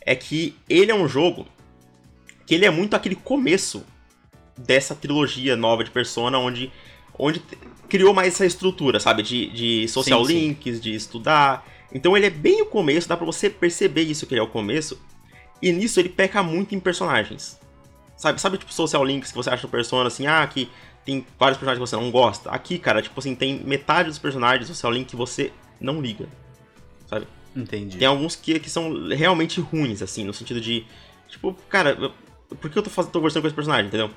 É que ele é um jogo que ele é muito aquele começo dessa trilogia nova de Persona, onde, onde criou mais essa estrutura, sabe? De, de social sim, links, sim. de estudar. Então ele é bem o começo, dá pra você perceber isso que ele é o começo. E nisso ele peca muito em personagens. Sabe, sabe tipo social links que você acha no Persona assim, ah, que tem vários personagens que você não gosta. Aqui, cara, tipo assim, tem metade dos personagens do social link que você não liga. Sabe? Entendi. Tem alguns que, que são realmente ruins, assim, no sentido de. Tipo, cara, por que eu tô, fazendo, tô conversando com esse personagem, entendeu?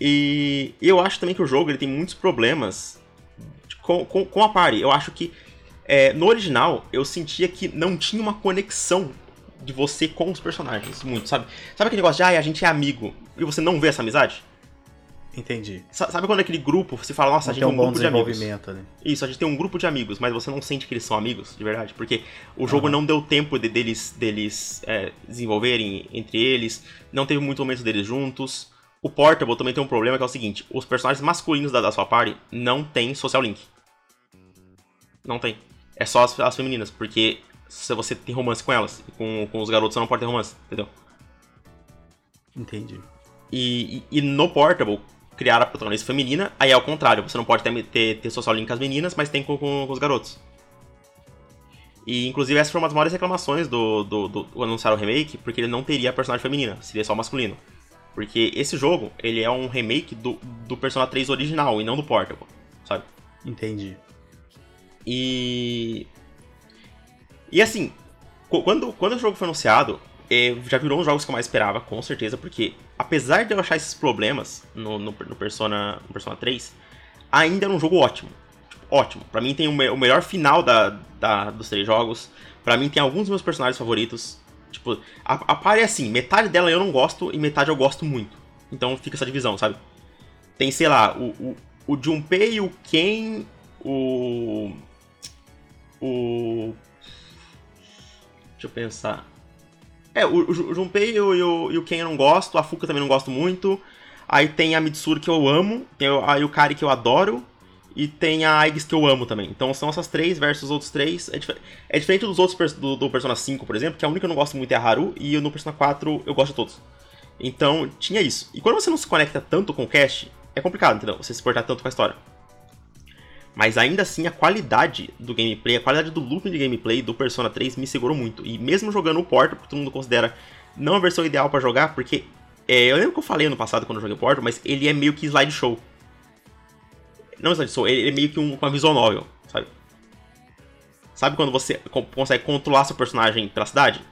E eu acho também que o jogo ele tem muitos problemas com, com, com a party. Eu acho que é, no original eu sentia que não tinha uma conexão de você com os personagens, muito, sabe? Sabe aquele negócio de, ah, a gente é amigo, e você não vê essa amizade? Entendi. Sabe quando aquele grupo, você fala, nossa, a gente tem um, um grupo de amigos. Ali. Isso, a gente tem um grupo de amigos, mas você não sente que eles são amigos, de verdade. Porque o jogo não deu tempo de, deles, deles é, desenvolverem entre eles, não teve muito momento deles juntos. O Portable também tem um problema que é o seguinte: os personagens masculinos da, da sua party não tem social link. Não tem. É só as, as femininas, porque se você tem romance com elas. Com, com os garotos você não pode ter romance, entendeu? Entendi. E, e, e no Portable, criar a protagonista feminina, aí é ao contrário, você não pode ter, ter, ter social link com as meninas, mas tem com, com, com, os garotos. E inclusive essa foi uma das maiores reclamações do, do, do, do anunciar o remake, porque ele não teria personagem feminina, seria só masculino. Porque esse jogo, ele é um remake do, do Persona 3 original e não do Portable, sabe? Entendi. E e assim, quando, quando o jogo foi anunciado, é, já virou um dos jogos que eu mais esperava, com certeza, porque apesar de eu achar esses problemas no, no, no Persona, no Persona 3, ainda era um jogo ótimo. Tipo, ótimo. Pra mim tem o, me, o melhor final da, da, dos três jogos. Pra mim tem alguns dos meus personagens favoritos. Tipo, a, a par é assim, metade dela eu não gosto e metade eu gosto muito. Então fica essa divisão, sabe? Tem, sei lá, o, o, o Junpei, o Ken, o. O Deixa eu pensar. É, o, o Junpei e o, e o Ken eu não gosto, a Fuka também não gosto muito. Aí tem a Mitsuru que eu amo, tem a Yukari que eu adoro, e tem a Aigis que eu amo também. Então são essas três versus os outros três. É, dif é diferente dos outros do, do, Persona 5, por exemplo, que a única que eu não gosto muito é a Haru, e no Persona 4 eu gosto de todos. Então tinha isso. E quando você não se conecta tanto com o cast, é complicado, entendeu? Você se portar tanto com a história. Mas ainda assim, a qualidade do gameplay, a qualidade do looping de gameplay do Persona 3 me segurou muito. E mesmo jogando o Portal, que todo mundo considera não a versão ideal para jogar, porque é, eu lembro que eu falei ano passado quando eu joguei Portal, mas ele é meio que slideshow. Não slideshow, ele é meio que um, uma visual novel, sabe? Sabe quando você consegue controlar seu personagem pela cidade?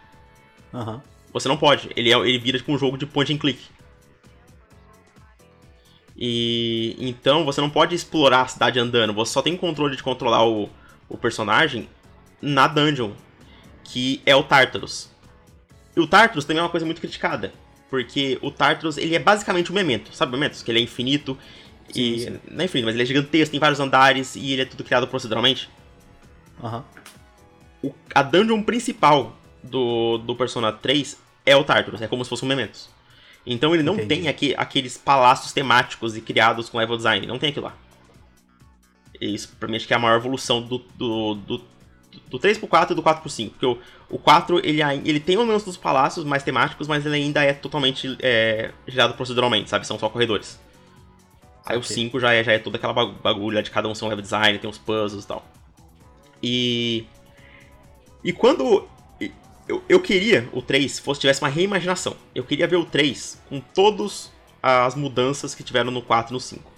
Aham. Uhum. Você não pode. Ele, é, ele vira tipo um jogo de point and click. E então você não pode explorar a cidade andando. Você só tem controle de controlar o, o personagem na dungeon, que é o Tartarus. E o Tartarus também é uma coisa muito criticada, porque o Tartarus ele é basicamente um memento, sabe mementos? Que ele é infinito sim, e sim. não é infinito, mas ele é gigantesco, tem vários andares e ele é tudo criado proceduralmente. Uhum. O, a dungeon principal do, do Persona 3 é o Tartarus, é como se fosse um Mementos. Então ele não Entendi. tem aqui, aqueles palácios temáticos e criados com level design, não tem aquilo lá. E isso pra mim acho que é a maior evolução do, do, do, do 3 pro 4 e do 4 pro 5. Porque o, o 4 ele, ele tem o menos dos palácios mais temáticos, mas ele ainda é totalmente é, gerado proceduralmente, sabe? São só corredores. Aí o 5 já é, já é toda aquela bagulha de cada um ser um level design, tem os puzzles e tal. E. E quando eu, eu queria o 3 fosse tivesse uma reimaginação. Eu queria ver o 3 com todas as mudanças que tiveram no 4 e no 5.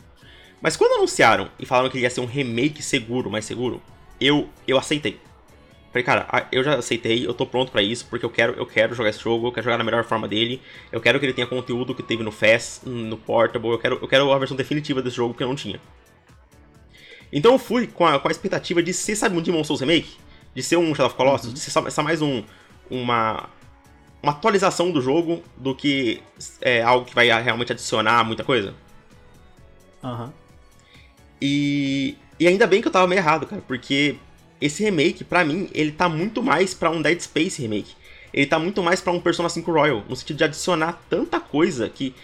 Mas quando anunciaram e falaram que ele ia ser um remake seguro, mais seguro, eu, eu aceitei. Falei, cara, eu já aceitei, eu tô pronto para isso, porque eu quero, eu quero jogar esse jogo, eu quero jogar na melhor forma dele, eu quero que ele tenha conteúdo que teve no FES, no Portable, eu quero, eu quero a versão definitiva desse jogo, porque eu não tinha. Então eu fui com a, com a expectativa de ser, sabe, um Demon Souls Remake? De ser um Shadow of Colossus, uhum. de ser só, só mais um, uma, uma atualização do jogo do que é, algo que vai realmente adicionar muita coisa. Aham. Uhum. E, e ainda bem que eu tava meio errado, cara, porque esse remake, para mim, ele tá muito mais para um Dead Space remake. Ele tá muito mais para um Persona 5 Royal, no sentido de adicionar tanta coisa que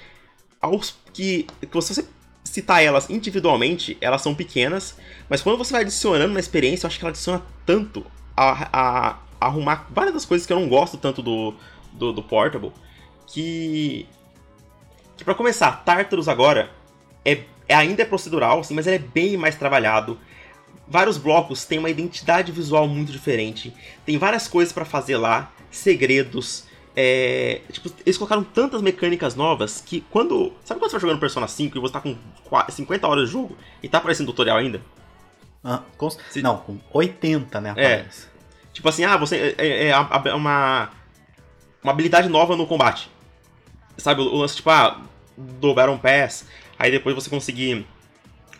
aos que, que você citar elas individualmente, elas são pequenas, mas quando você vai adicionando na experiência, eu acho que ela adiciona tanto a, a, arrumar várias das coisas que eu não gosto tanto do, do, do Portable. Que. Que pra começar, Tartarus agora é, é, ainda é procedural, assim, mas ele é bem mais trabalhado. Vários blocos têm uma identidade visual muito diferente. Tem várias coisas para fazer lá, segredos. É, tipo, eles colocaram tantas mecânicas novas que quando. Sabe quando você vai jogando Persona 5 e você tá com 50 horas de jogo e tá aparecendo tutorial ainda? Ah, com, não, com 80, né? Aparece. É. Tipo assim, ah, você é, é, é uma uma habilidade nova no combate. Sabe, o lance tipo, ah, do Baron Pass, aí depois você conseguir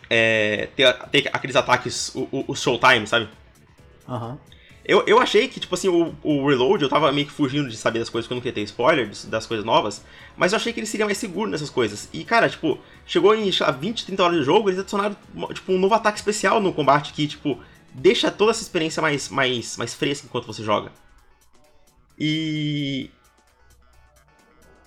é, ter, ter aqueles ataques, o, o, Showtime, sabe? Aham. Uhum. Eu, eu achei que, tipo assim, o, o Reload, eu tava meio que fugindo de saber das coisas, porque eu não queria ter spoiler das coisas novas, mas eu achei que ele seria mais seguro nessas coisas. E, cara, tipo, chegou em, sei lá, 20, 30 horas de jogo, eles adicionaram, tipo, um novo ataque especial no combate que, tipo, deixa toda essa experiência mais, mais, mais fresca enquanto você joga. E.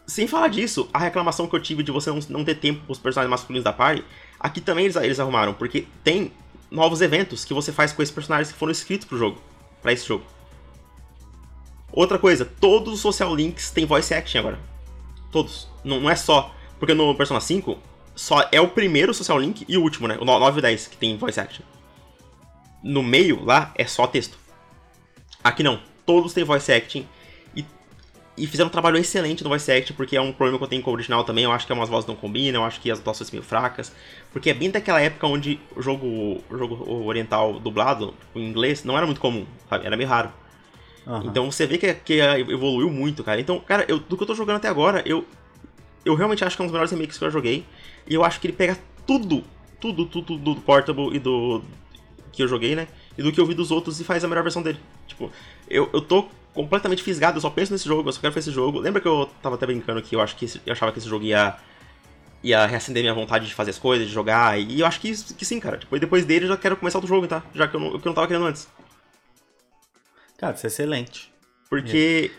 Sem falar disso, a reclamação que eu tive de você não, não ter tempo com os personagens masculinos da party, aqui também eles, eles arrumaram, porque tem novos eventos que você faz com esses personagens que foram escritos pro jogo, para esse jogo. Outra coisa, todos os social links têm voice action agora. Todos. Não, não é só. Porque no Persona 5, só é o primeiro social link e o último, né? O 9 e 10 que tem voice action no meio lá é só texto. Aqui não, todos têm voice acting e, e fizeram um trabalho excelente no voice acting, porque é um problema que eu tenho com o original também. Eu acho que umas vozes não combinam, eu acho que as atuações são meio fracas, porque é bem daquela época onde o jogo, o jogo oriental dublado tipo, em inglês não era muito comum, sabe? Era meio raro. Uhum. Então você vê que, que evoluiu muito, cara. Então, cara, eu, do que eu tô jogando até agora, eu, eu realmente acho que é um dos melhores remakes que eu já joguei. E eu acho que ele pega tudo, tudo, tudo do Portable e do, que eu joguei, né? E do que eu vi dos outros e faz a melhor versão dele. Tipo, eu, eu tô completamente fisgado, eu só penso nesse jogo, eu só quero fazer esse jogo. Lembra que eu tava até brincando que eu acho que esse, eu achava que esse jogo ia ia reacender minha vontade de fazer as coisas, de jogar, e eu acho que, que sim, cara. Tipo, depois dele eu já quero começar outro jogo, tá? Já que eu não, que eu não tava querendo antes. Cara, isso é excelente. Porque.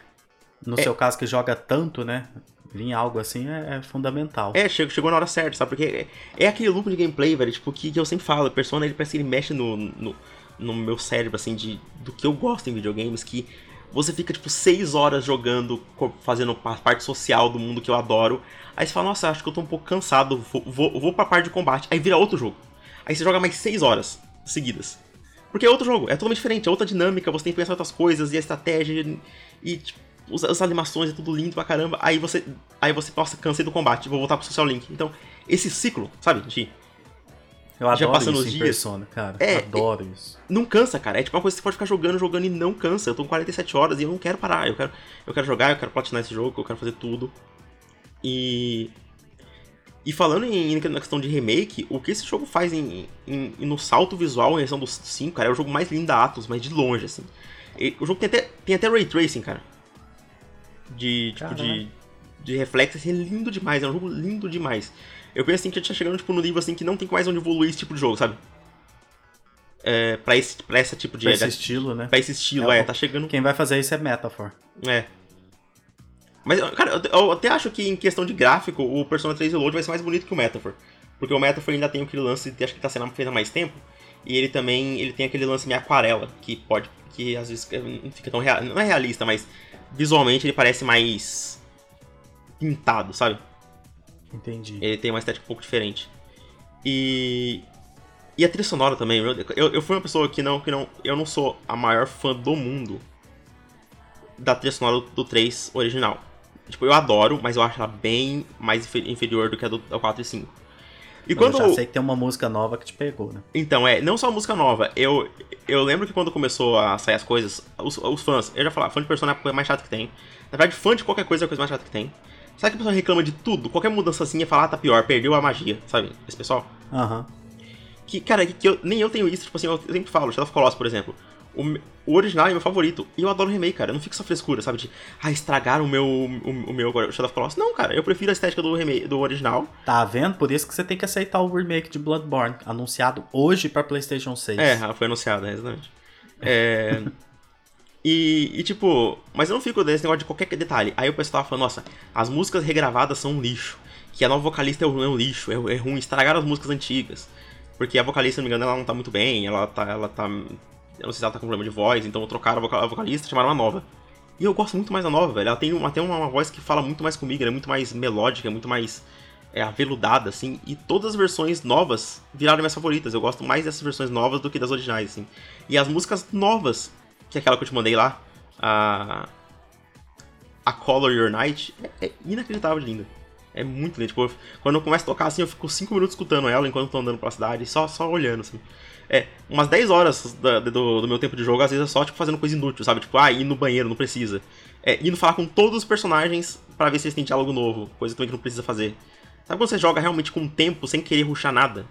No é... seu caso que joga tanto, né? Vir algo assim é, é fundamental. É, chegou, chegou na hora certa, sabe? Porque é, é aquele loop de gameplay, velho, tipo, que, que eu sempre falo, Persona, ele parece que ele mexe no, no, no, meu cérebro, assim, de, do que eu gosto em videogames, que você fica, tipo, seis horas jogando, fazendo parte social do mundo que eu adoro, aí você fala, nossa, acho que eu tô um pouco cansado, vou, vou, vou pra parte de combate, aí vira outro jogo. Aí você joga mais seis horas, seguidas. Porque é outro jogo, é totalmente diferente, é outra dinâmica, você tem que pensar outras coisas, e a estratégia, e tipo, as animações é tudo lindo pra caramba. Aí você, aí você, nossa, cansei do combate, vou voltar pro Social Link. Então, esse ciclo, sabe, de eu adoro já passando isso os dias. Persona, cara. É, adoro é, isso. Não cansa, cara. É tipo uma coisa que você pode ficar jogando, jogando e não cansa. Eu tô com 47 horas e eu não quero parar. Eu quero, eu quero jogar, eu quero platinar esse jogo, eu quero fazer tudo. E. E falando em, na questão de remake, o que esse jogo faz em, em, no salto visual em relação dos 5, cara, é o jogo mais lindo da Atlus, mas de longe, assim. E, o jogo tem até, tem até ray tracing, cara. De, tipo, de, de reflexo, assim, é lindo demais. É um jogo lindo demais. Eu penso assim que a gente tá chegando tipo, no nível assim que não tem mais onde evoluir esse tipo de jogo, sabe? É, pra, esse, pra esse tipo de. Pra esse estilo, né? Pra esse estilo, é, é, tá chegando. Quem vai fazer isso é Metaphor. É. Mas, cara, eu, até acho que em questão de gráfico, o Persona 3 Reload vai ser mais bonito que o Metaphor. Porque o Metaphor ainda tem aquele lance, acho que tá sendo feito há mais tempo. E ele também ele tem aquele lance meio aquarela, que pode. Que às vezes não fica tão real. Não é realista, mas visualmente ele parece mais. pintado, sabe? Entendi. Ele tem uma estética um pouco diferente. E. E a trilha sonora também. Eu, eu fui uma pessoa que não, que não. Eu não sou a maior fã do mundo da trilha sonora do, do 3 original. Tipo, eu adoro, mas eu acho ela bem mais inferior do que a do, do 4 e 5. E mas quando... Eu já sei que tem uma música nova que te pegou, né? Então, é, não só música nova. Eu, eu lembro que quando começou a sair as coisas, os, os fãs, eu já falava, fã de Persona é a coisa mais chata que tem. Na verdade, fã de qualquer coisa é a coisa mais chata que tem. Sabe que a pessoa reclama de tudo? Qualquer mudança assim é falar, ah, tá pior, perdeu a magia, sabe? Esse pessoal. Aham. Uhum. Que, cara, que, que eu, nem eu tenho isso, tipo assim, eu sempre falo, Shadow of Colossus, por exemplo. O, o, original é meu favorito. E eu adoro o remake, cara. Eu não fico só frescura, sabe? De, ah, estragaram o meu, o, o meu Shadow of Colossus. Não, cara. Eu prefiro a estética do, remake, do original. Tá vendo? Por isso que você tem que aceitar o remake de Bloodborne, anunciado hoje pra PlayStation 6. É, foi anunciado, é, exatamente. É. E, e, tipo, mas eu não fico nesse negócio de qualquer detalhe. Aí o pessoal tava falando, nossa, as músicas regravadas são um lixo. Que a nova vocalista é um, é um lixo, é, é, ruim, estragaram as músicas antigas. Porque a vocalista, se não me engano, ela não tá muito bem, ela tá. Ela tá. Eu não sei se ela tá com problema de voz, então trocaram a vocalista chamaram uma nova. E eu gosto muito mais da nova, velho. Ela tem até uma, uma voz que fala muito mais comigo, ela é muito mais melódica, muito mais é, aveludada, assim. E todas as versões novas viraram minhas favoritas. Eu gosto mais dessas versões novas do que das originais, assim. E as músicas novas que é aquela que eu te mandei lá, a. A Color Your Night, é, é inacreditável de linda. É muito linda. Tipo, quando eu começo a tocar assim, eu fico 5 minutos escutando ela enquanto eu tô andando pela cidade, só, só olhando, assim. É, umas 10 horas da, do, do, meu tempo de jogo, às vezes é só, tipo, fazendo coisa inútil, sabe? Tipo, ah, ir no banheiro, não precisa. É, indo falar com todos os personagens para ver se eles têm diálogo novo, coisa também que não precisa fazer. Sabe quando você joga realmente com tempo, sem querer ruxar nada?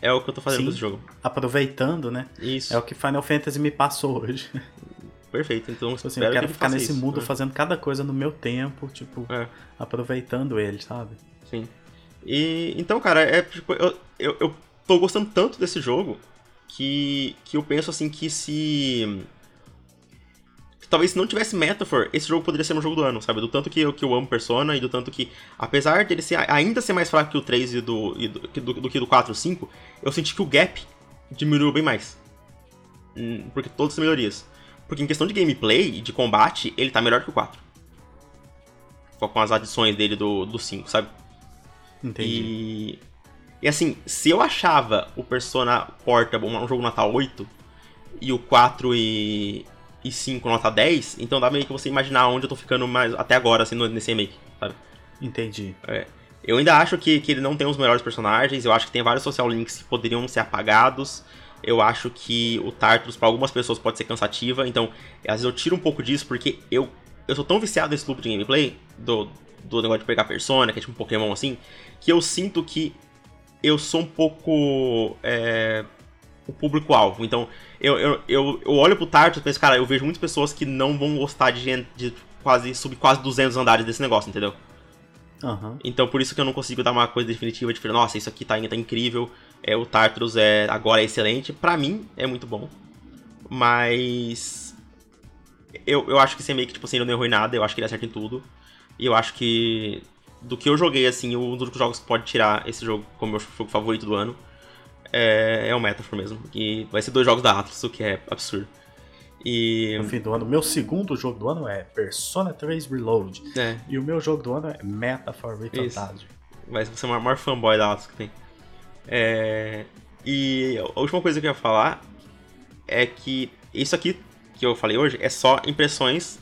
É o que eu tô fazendo Sim, nesse jogo. Aproveitando, né? Isso. É o que Final Fantasy me passou hoje. Perfeito, então tipo assim, eu quero que ficar nesse isso, mundo né? fazendo cada coisa no meu tempo, tipo, é. aproveitando ele, sabe? Sim. E então, cara, é tipo, eu, eu, eu tô gostando tanto desse jogo que, que eu penso assim que se talvez se não tivesse Metaphor, esse jogo poderia ser um jogo do ano, sabe? Do tanto que eu, que eu amo Persona e do tanto que, apesar dele ser, ainda ser mais fraco que o 3 e do, e do, do, do que do 4 e 5, eu senti que o gap diminuiu bem mais. Hum, porque todas as melhorias. Porque em questão de gameplay de combate, ele tá melhor que o 4. Com as adições dele do, do 5, sabe? Entendi. E, e assim, se eu achava o Persona Portable um jogo Natal 8 e o 4 e, e 5 nota 10, então dá meio que você imaginar onde eu tô ficando mais até agora, assim, nesse remake, sabe? Entendi. É. Eu ainda acho que, que ele não tem os melhores personagens, eu acho que tem vários social links que poderiam ser apagados. Eu acho que o Tartarus, para algumas pessoas, pode ser cansativa, então às vezes eu tiro um pouco disso porque eu, eu sou tão viciado nesse loop de gameplay, do, do negócio de pegar persona, que é tipo um Pokémon assim, que eu sinto que eu sou um pouco. É, o público-alvo. Então, eu, eu, eu, eu olho pro Tartarus e penso, cara, eu vejo muitas pessoas que não vão gostar de, de quase subir quase 200 andares desse negócio, entendeu? Uhum. Então, por isso que eu não consigo dar uma coisa definitiva de falar, nossa, isso aqui tá, tá incrível, é, o Tartarus é, agora é excelente. Pra mim, é muito bom. Mas. Eu, eu acho que esse remake, tipo assim, ele não errou em nada, eu acho que ele acerta em tudo. E eu acho que. Do que eu joguei, assim, um dos jogos que pode tirar esse jogo como meu jogo favorito do ano é, é o Metaphor mesmo. E vai ser dois jogos da Atlas, o que é absurdo. E... No fim do ano, meu segundo jogo do ano é Persona 3 Reload. É. E o meu jogo do ano é Metaphor Refantasio. Vai ser o maior fanboy da Atlas que tem. É... E a última coisa que eu ia falar é que isso aqui que eu falei hoje é só impressões.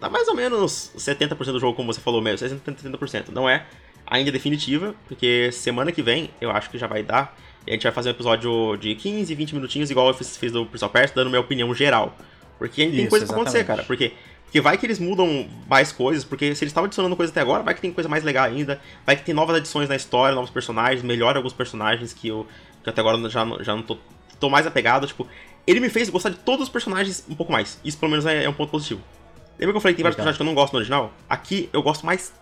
Dá mais ou menos 70% do jogo, como você falou mesmo, 60%, 70%. Não é ainda definitiva, porque semana que vem eu acho que já vai dar. E a gente vai fazer um episódio de 15, 20 minutinhos, igual eu fiz, fiz do Prince of Persia, dando minha opinião geral. Porque tem Isso, coisa pra acontecer, cara. Porque, porque vai que eles mudam mais coisas, porque se eles estavam adicionando coisa até agora, vai que tem coisa mais legal ainda. Vai que tem novas adições na história, novos personagens, melhora alguns personagens que eu que até agora já, já não tô, tô mais apegado. Tipo, ele me fez gostar de todos os personagens um pouco mais. Isso pelo menos é, é um ponto positivo. Lembra que eu falei que tem vários personagens que eu não gosto no original? Aqui eu gosto mais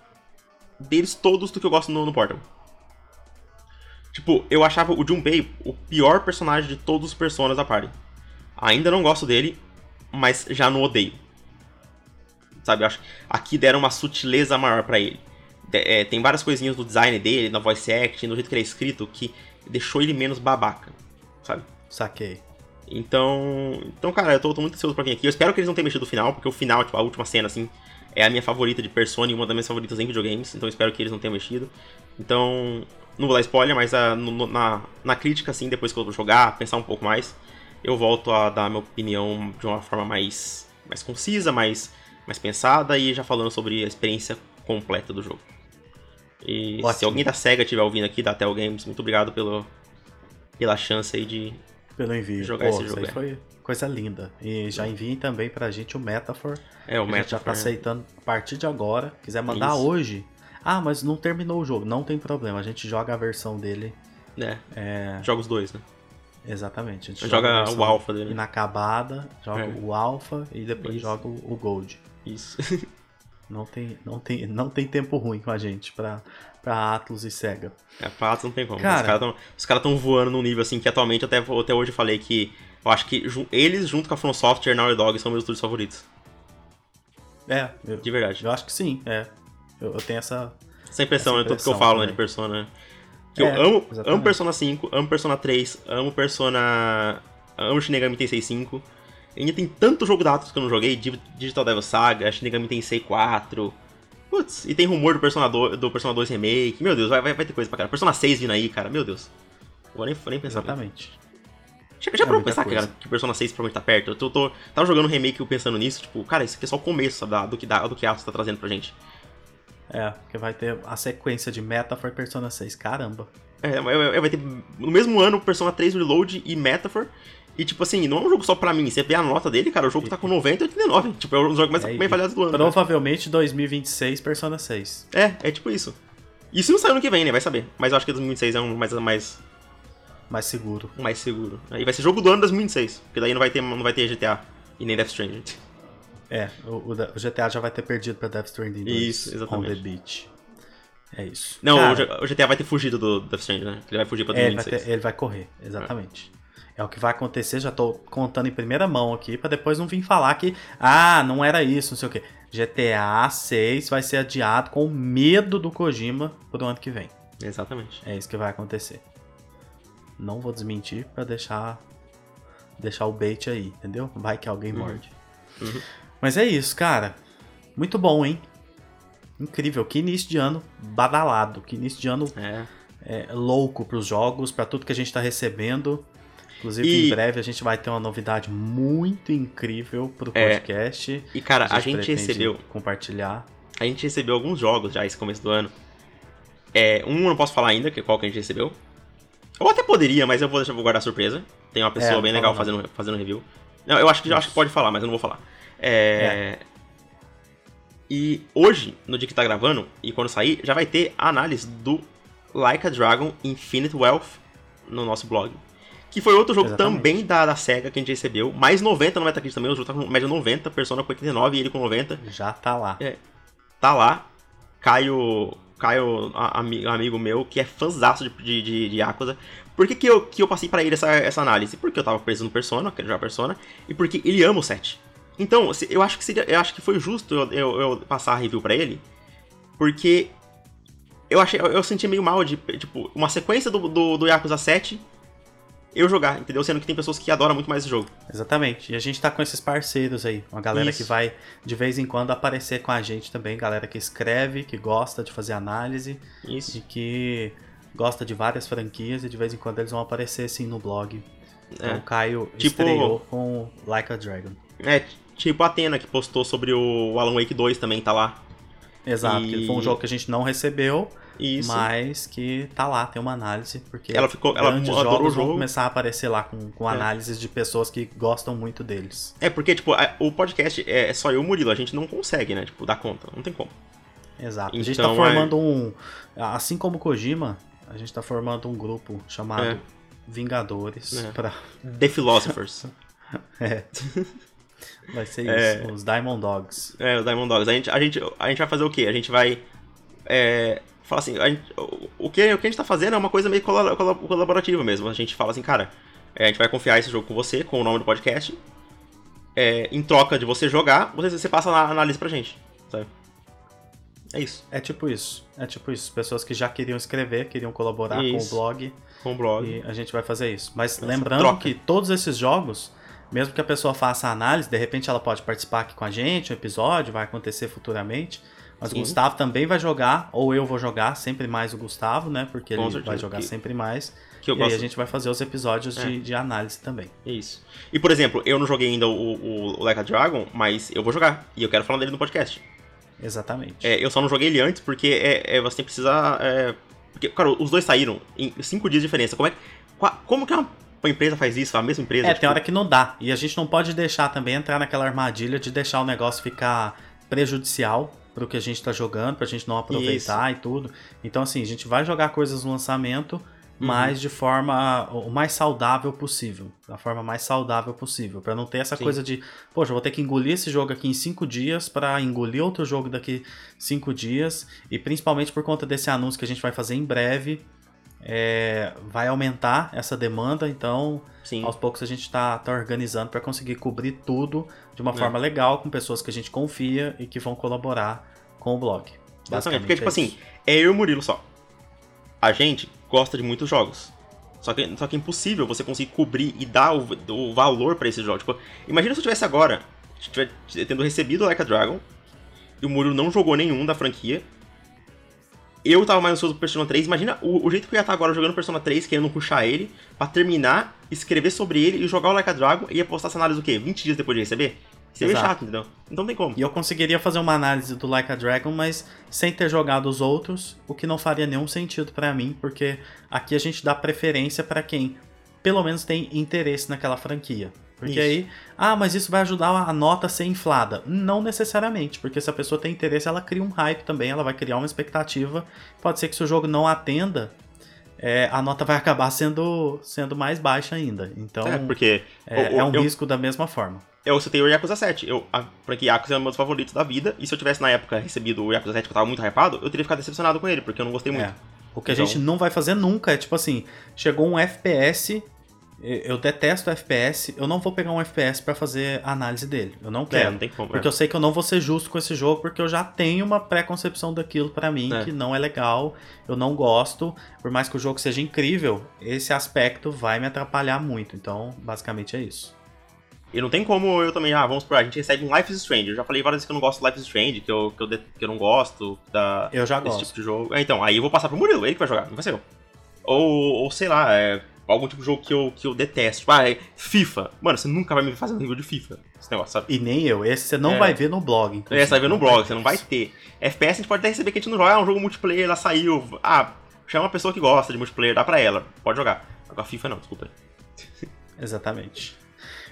deles todos do que eu gosto no, no Portal. Tipo, eu achava o Junpei o pior personagem de todos os personagens da party. Ainda não gosto dele, mas já não odeio. Sabe, acho que aqui deram uma sutileza maior para ele. É, tem várias coisinhas do design dele, na voice acting, no jeito que ele é escrito, que deixou ele menos babaca, sabe? Saquei. Então, então cara, eu tô, tô muito ansioso pra vir aqui. Eu espero que eles não tenham mexido o final, porque o final, tipo, a última cena, assim, é a minha favorita de Persona e uma das minhas favoritas em videogames, então espero que eles não tenham mexido. Então, não vou dar spoiler, mas uh, no, na, na crítica, assim, depois que eu jogar, pensar um pouco mais, eu volto a dar minha opinião de uma forma mais, mais concisa, mais, mais pensada e já falando sobre a experiência completa do jogo. E Ótimo. se alguém da SEGA estiver ouvindo aqui, da Tel Games, muito obrigado pelo, pela chance aí de pelo envio. jogar Pô, esse jogo. Isso aí é. foi coisa linda. E já enviem também pra gente o Metaphor. É, o Metaphor. A gente já tá aceitando a partir de agora. Quiser mandar isso. hoje, ah, mas não terminou o jogo. Não tem problema, a gente joga a versão dele. É. é... Joga os dois, né? Exatamente. A gente joga, joga o alpha dele. Inacabada, joga é. o alpha e depois Isso. joga o gold. Isso. não tem, não tem, não tem tempo ruim com a gente pra, pra Atlas e Sega. É, pra Atlas não tem como. Cara, os caras estão voando num nível assim que atualmente até, até hoje eu falei que eu acho que eles, junto com a From Software e Naughty Dog, são meus estúdios favoritos. É, eu, de verdade. Eu acho que sim, é. Eu, eu tenho essa. Essa impressão, essa impressão né? Tudo que eu falo, né, de Persona. Que é, eu amo, amo Persona 5, amo Persona 3, amo Persona. Amo Shin Megami Tensei 5. Ainda tem tanto jogo da Atlus que eu não joguei, Digital Devil Saga, Shin Megami Tensei 4. Putz, e tem rumor do Persona 2, do Persona 2 Remake. Meu Deus, vai, vai, vai ter coisa pra cara. Persona 6 vindo aí, cara, meu Deus. Vou nem, vou nem pensar. Exatamente. Já, já é pra pensar, cara, que Persona 6 provavelmente tá perto? Eu tô, tô, tava jogando remake pensando nisso, tipo, cara, isso aqui é só o começo sabe, do que, da, do que a Atlus tá trazendo pra gente. É, porque vai ter a sequência de Metaphor e Persona 6. Caramba. É, vai ter no mesmo ano Persona 3 Reload e Metaphor. E, tipo assim, não é um jogo só pra mim. Você vê a nota dele, cara, o jogo tá com 90 e 89. Tipo, é um jogo mais é, bem do ano. Né? Provavelmente né? 2026 Persona 6. É, é tipo isso. Isso não saiu no que vem, né? Vai saber. Mas eu acho que 2026 é um mais. Mais, mais seguro. Mais seguro. Aí vai ser jogo do ano 2026. Porque daí não vai ter, não vai ter GTA e nem Death Stranding. É, o, o, GTA já vai ter perdido pra Death Stranding 2. Isso, exatamente. On the Beach. É isso. Não, Cara, o GTA vai ter fugido do Death Stranding, né? Ele vai fugir pra 2026. É, ele vai, ter, ele vai correr, exatamente. É. é. o que vai acontecer, já tô contando em primeira mão aqui, para depois não vir falar que, ah, não era isso, não sei o quê. GTA 6 vai ser adiado com medo do Kojima pro ano que vem. Exatamente. É isso que vai acontecer. Não vou desmentir para deixar deixar o bait aí, entendeu? Vai que alguém uhum. morde. Uhum. Mas é isso, cara. Muito bom, hein? Incrível. Que início de ano badalado. Que início de ano é. É, louco pros jogos, para tudo que a gente tá recebendo. Inclusive, e... em breve a gente vai ter uma novidade muito incrível pro é. podcast. E, cara, a gente, a gente recebeu. Compartilhar. A gente recebeu alguns jogos já esse começo do ano. É, um eu não posso falar ainda, que é qual que a gente recebeu. Ou até poderia, mas eu vou deixar vou guardar surpresa. Tem uma pessoa é, bem legal fazendo, fazendo review. Não, eu acho que, acho que pode falar, mas eu não vou falar. É... E hoje, no dia que tá gravando, e quando sair, já vai ter a análise do Like a Dragon Infinite Wealth no nosso blog. Que foi outro jogo Exatamente. também da, da SEGA que a gente recebeu. Mais 90 no Metacritic também, o jogo tá com média 90, Persona com 89 e ele com 90. Já tá lá. É, tá lá. Caio, Caio amigo, amigo meu, que é fãzaço de, de, de, de Yakuza. Por que, que, eu, que eu passei para ele essa, essa análise? Porque eu tava preso no Persona, quero jogar Persona, e porque ele ama o set. Então, eu acho que seria, eu acho que foi justo eu, eu, eu passar a review para ele, porque eu achei, eu senti meio mal de, tipo, uma sequência do, do, do Yakuza 7 eu jogar, entendeu? Sendo que tem pessoas que adoram muito mais esse jogo. Exatamente. E a gente tá com esses parceiros aí, uma galera Isso. que vai de vez em quando aparecer com a gente também, galera que escreve, que gosta de fazer análise Isso. e que gosta de várias franquias e de vez em quando eles vão aparecer assim no blog. Então É. o Caio Tipo- estreou com Like a Dragon. É, tipo a Atena que postou sobre o Alan Wake 2 também tá lá. Exato, E- foi um jogo que a gente não recebeu, Isso. mas que tá lá, tem uma análise, porque Ela ficou- ela adorou jogos o vão jogo. começar a aparecer lá com, com É. análises de pessoas que gostam muito deles. É, porque, tipo, a- o podcast é é só eu e o Murilo, a gente não consegue, né, tipo, dar conta, não tem como. Exato. a gente Então, tá formando um. Assim como o Kojima, a gente tá formando um grupo chamado É. Vingadores. É. Pra... The Philosophers. É. Vai ser É. isso, os Diamond Dogs. é, os Diamond Dogs. A gente, a, gente, a gente vai fazer o quê? A gente vai. Falar assim, gente- o, o que, o que a gente tá fazendo é uma coisa meio cola- cola- colaborativa mesmo. A gente fala assim, cara, é, a gente vai confiar esse jogo com você, com o nome do podcast. É, em troca de você jogar, você, você passa a análise pra gente, sabe? É isso, É tipo isso. É tipo isso. Pessoas que já queriam escrever, queriam colaborar Isso. com o blog. com o blog. E a gente vai fazer isso. Mas Essa lembrando troca. que todos esses jogos, mesmo que a pessoa faça a análise, de repente ela pode participar aqui com a gente, um episódio, vai acontecer futuramente. Mas Sim. o Gustavo também vai jogar, ou eu vou jogar, sempre mais o Gustavo, né? Porque Com ele certeza, vai jogar que- sempre mais. Que eu e aí gosto. a gente vai fazer os episódios É. de, de análise também. É isso. E, por exemplo, eu não joguei ainda o, o, o Like a Dragon, mas eu vou jogar. E eu quero falar dele no podcast. Exatamente. É, eu só não joguei ele antes porque é, é, você precisa. é, porque, cara, os dois saíram em cinco dias de diferença. Como é que. qua- Como que uma, uma empresa faz isso? A mesma empresa? É, tipo, tem hora que não dá. E a gente não pode deixar também entrar naquela armadilha de deixar o negócio ficar prejudicial pro que a gente tá jogando, pra gente não aproveitar e tudo. Então, assim, a gente vai jogar coisas no lançamento, Uhum. mas de forma o mais saudável possível. Da forma mais saudável possível. Pra não ter essa Sim. coisa de, poxa, eu vou ter que engolir esse jogo aqui em cinco dias pra engolir outro jogo daqui cinco dias. E principalmente por conta desse anúncio que a gente vai fazer em breve. É, vai aumentar essa demanda, então Sim. aos poucos a gente está tá organizando para conseguir cobrir tudo de uma É. forma legal, com pessoas que a gente confia e que vão colaborar com o blog. Exatamente. Porque, tipo é assim, isso. é eu e o Murilo só. A gente gosta de muitos jogos. Só que, só que é impossível você conseguir cobrir e dar o, o valor pra esses jogos. Tipo, imagina se eu tivesse agora, tendo recebido Like a Dragon, e o Murilo não jogou nenhum da franquia. Eu tava mais ansioso pro Persona 3. Imagina o, o jeito que eu ia estar agora jogando Persona 3, querendo puxar ele, pra terminar, escrever sobre ele e jogar o Like a Dragon e ia postar essa análise o quê? 20 dias depois de receber? Seria Exato. chato, entendeu? Então tem como. E eu conseguiria fazer uma análise do Like a Dragon, mas sem ter jogado os outros, o que não faria nenhum sentido para mim, porque aqui a gente dá preferência para quem pelo menos tem interesse naquela franquia. Porque Isso. aí, ah, mas isso vai ajudar a nota a ser inflada. Não necessariamente, porque se a pessoa tem interesse, ela cria um hype também, ela vai criar uma expectativa. Pode ser que se o jogo não atenda, é, a nota vai acabar sendo, sendo mais baixa ainda. Então, É, porque. é, o- é um eu- risco da mesma forma. Eu citei o Yakuza 7. Eu, a franquia Yakuza é um dos meus favoritos da vida. E se eu tivesse na época recebido o Yakuza 7 que eu tava muito hypado, eu teria ficado decepcionado com ele, porque eu não gostei muito. É. O que a Então- gente não vai fazer nunca é tipo assim, chegou um FPS, eu detesto FPS, eu não vou pegar um FPS pra fazer a análise dele. Eu não É, quero. não tem como. Porque é. eu sei que eu não vou ser justo com esse jogo, porque eu já tenho uma pré-concepção daquilo pra mim É. que não é legal, eu não gosto. Por mais que o jogo seja incrível, esse aspecto vai me atrapalhar muito. Então, basicamente é isso. E não tem como eu também, ah, vamos por a gente recebe um Life is Strange. Eu já falei várias vezes que eu não gosto do Life is Strange, que eu, que eu, de- que eu não gosto da, Eu já desse gosto. tipo de jogo. É, então, aí eu vou passar pro Murilo, ele que vai jogar, não vai ser eu. Ou, ou sei lá, é, algum tipo de jogo que eu, que eu detesto. Tipo, ah, é FIFA. Mano, você nunca vai me fazer um review de FIFA, esse negócio, sabe? E nem eu. Esse você não É. vai ver no blog. É, inclusive. você vai ver no blog, você não vai ter. FPS a gente pode até receber que a gente não joga, ah, um jogo multiplayer, ela saiu. Ah, chama uma pessoa que gosta de multiplayer, dá pra ela, pode jogar. Agora FIFA não, desculpa. Exatamente.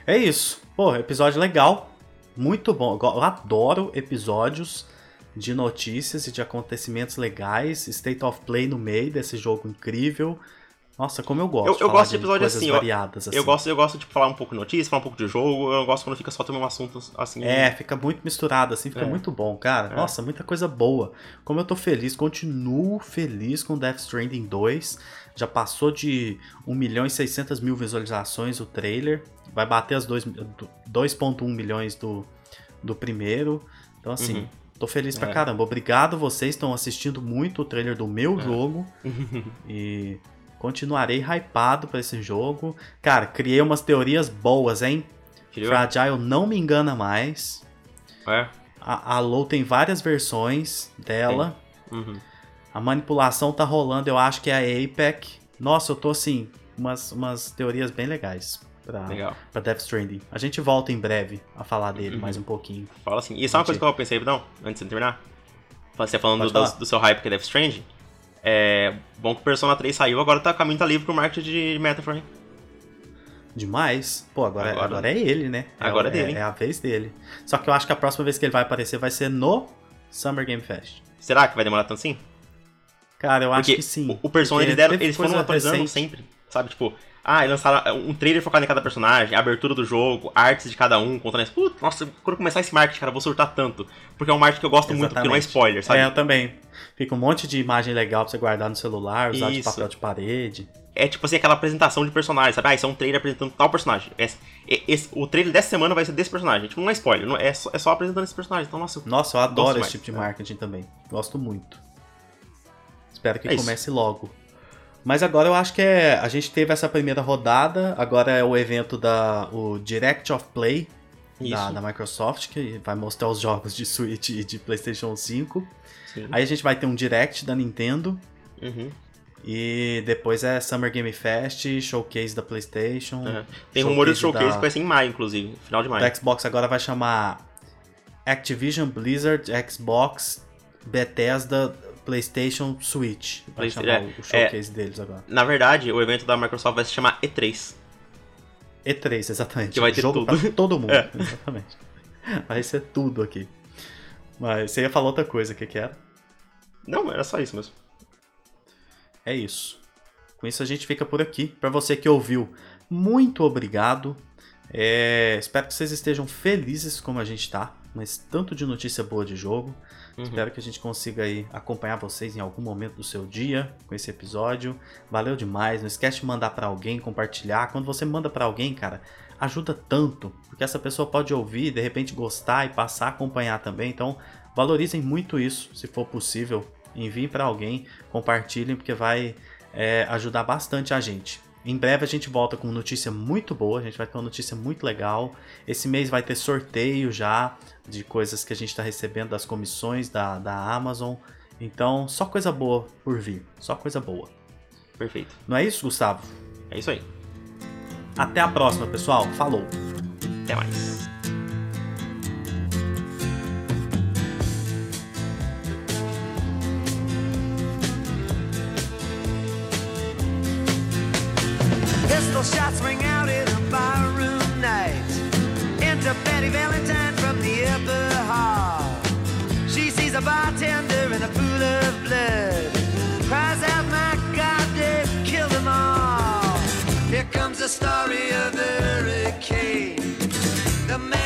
É isso. Pô, episódio legal. Muito bom. Eu adoro episódios de notícias e de acontecimentos legais. State of Play no meio desse jogo incrível. Nossa, como eu gosto. Eu- eu gosto de episódio coisas assim, eu- variadas, assim. Eu gosto, eu gosto de falar um pouco de notícia, falar um pouco de jogo, eu gosto quando fica só também um assunto assim. É, fica muito misturado, assim, fica É. muito bom, cara. É. Nossa, muita coisa boa. Como eu tô feliz, continuo feliz com Death Stranding 2. Já passou de 1 milhão e 600 mil visualizações o trailer. Vai bater as dois- 2,1 milhões do, do primeiro. Então, assim, Uhum. tô feliz pra É. caramba. Obrigado, vocês estão assistindo muito o trailer do meu É. jogo. E continuarei hypado pra esse jogo. Cara, criei umas teorias boas, hein? Entendeu? Fragile não me engana mais. É. A, a Low tem várias versões dela. Uhum. A manipulação tá rolando, eu acho que é a APEC. Nossa, eu tô assim, umas, umas teorias bem legais pra, Legal. pra Death Stranding. A gente volta em breve a falar dele Uhum. mais um pouquinho. Fala assim. E só uma coisa que eu pensei, não, antes de terminar. Você falando do, do seu hype que é Death Strange. É bom que o Persona 3 saiu, agora tá, o caminho tá livre pro marketing de Metaphor. Demais. Pô, agora, Agora- agora, é ele, né? Agora é, é dele. É, a vez dele. Só que eu acho que a próxima vez que ele vai aparecer vai ser no Summer Game Fest. Será que vai demorar tanto assim? Cara, eu acho Porque que sim. o, o Persona, Porque eles, deram, eles foram atualizando recente. sempre, sabe? Tipo, ah, eles lançaram um trailer focado em cada personagem, abertura do jogo, artes de cada um, contando isso. Putz, nossa, quando começar esse marketing, cara, eu vou surtar tanto. Porque é um marketing que eu gosto muito, porque não é Exatamente. spoiler, sabe? É, eu também. Fica um monte de imagem legal pra você guardar no celular, usar de Isso. papel de parede. É tipo assim, aquela apresentação de personagem, sabe? Ah, isso é um trailer apresentando tal personagem. Esse, esse- o trailer dessa semana vai ser desse personagem. Tipo, não é spoiler, não, é, só, é só apresentando esse personagem. Então, nossa, eu- Nossa, eu adoro esse mais, tipo de é. marketing também. Gosto muito. Espero que É isso. comece logo. Mas agora eu acho que é. A gente teve essa primeira rodada, agora é o evento da. o Direct of Play da, da Microsoft, que vai mostrar os jogos de Switch e de PlayStation 5. sim. Aí a gente vai ter um Direct da Nintendo. Uhum. E depois é Summer Game Fest, Showcase da PlayStation. Tem rumores de showcase da- que vai ser em maio, inclusive, final de maio. da Xbox agora vai chamar Activision Blizzard Xbox Bethesda PlayStation Switch. Vai Playsta- chamar é, o showcase deles agora. Na verdade, o evento da Microsoft vai se chamar E3. E3, exatamente. Que vai ter Jogo tudo. pra todo mundo. É. Exatamente. Vai ser tudo aqui. Mas você ia falar outra coisa, o que que era? Não, era só isso mesmo. É isso. Com isso a gente fica por aqui. Para você que ouviu, muito obrigado. É, espero que vocês estejam felizes como a gente tá. Mas tanto de notícia boa de jogo. Uhum. Espero que a gente consiga aí acompanhar vocês em algum momento do seu dia com esse episódio. Valeu demais. Não esquece de mandar pra alguém, compartilhar. Quando você manda pra alguém, cara, ajuda tanto, porque essa pessoa pode ouvir, de repente gostar e passar a acompanhar também. Então, valorizem muito isso, se for possível. Enviem pra alguém, compartilhem, porque vai é, ajudar bastante a gente. Em breve a gente volta com notícia muito boa, a gente vai ter uma notícia muito legal. Esse mês vai ter sorteio já de coisas que a gente está recebendo das comissões da, da Amazon. Então, só coisa boa por vir, só coisa boa. Perfeito. Não é isso, Gustavo? É isso aí. Até a próxima, pessoal. Falou! Até mais. Shots ring out in a barroom night. Enter Betty Valentine from the upper hall. She sees a bartender in a pool of blood. Cries out, my God, they've killed them all. Here comes the story of the hurricane. The man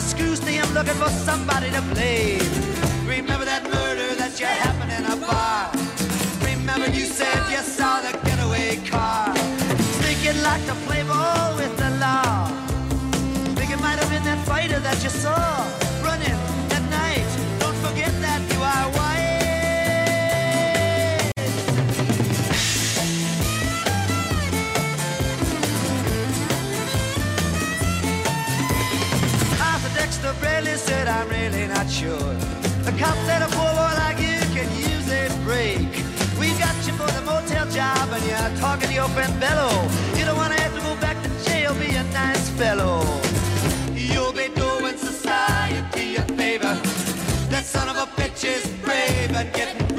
Cops are putting the screws to him looking for somebody to blame. Remember that murder that you happened in a bar. Remember you said you saw the getaway car. Sneaking like to play ball with the law. Think it might have been that fighter that you saw The cop said, a poor boy like you can use a break. We got you for the motel job and you're talking to your friend Bello. You don't want to have to go back to jail, be a nice fellow. You'll be doing society a favor. That son of a bitch is brave and getting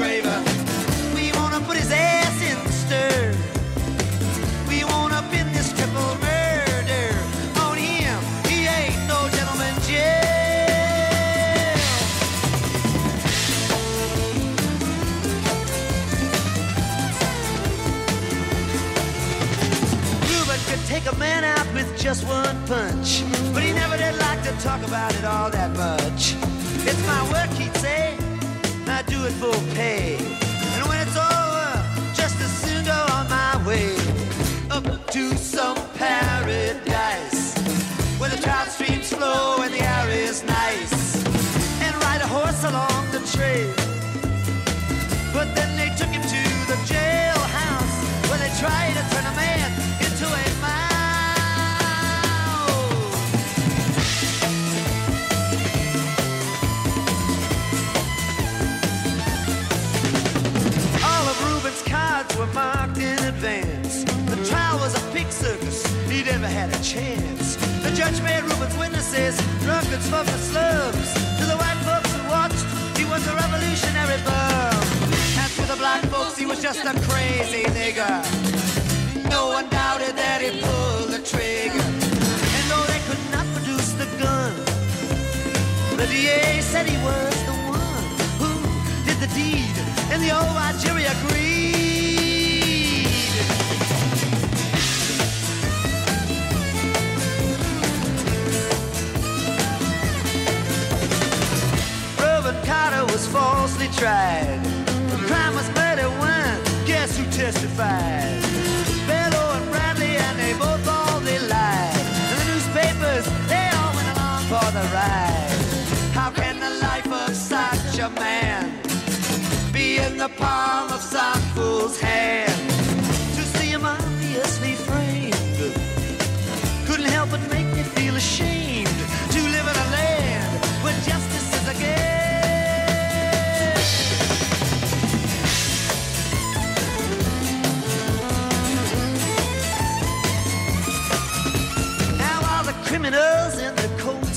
just one punch, but he never did like to talk about it all that much. It's my work, he'd say. I do it for pay. And when it's over, just as soon go on my way up to some paradise where the trout streams flow and the air is nice, and ride a horse along the trail. But then they took him to the jailhouse where they tried to circus, he never had a chance. The judge made Reuben's witnesses drunkards the slums. To the white folks who watched, he was a revolutionary bum. And to the black folks, he was just a crazy nigger. No one doubted that he pulled the trigger. And though they could not produce the gun, the DA said he was the one who did the deed, and the old jury agreed. Carter was falsely tried. The crime was murder one. Guess who testified? Bello and Bradley, and they both all they lied. And the newspapers, they all went along for the ride. How can the life of such a man be in the palm of some fool's hand?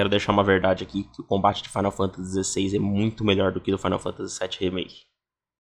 quero deixar uma verdade aqui, que o combate de Final Fantasy XVI é muito melhor do que do Final Fantasy VII Remake.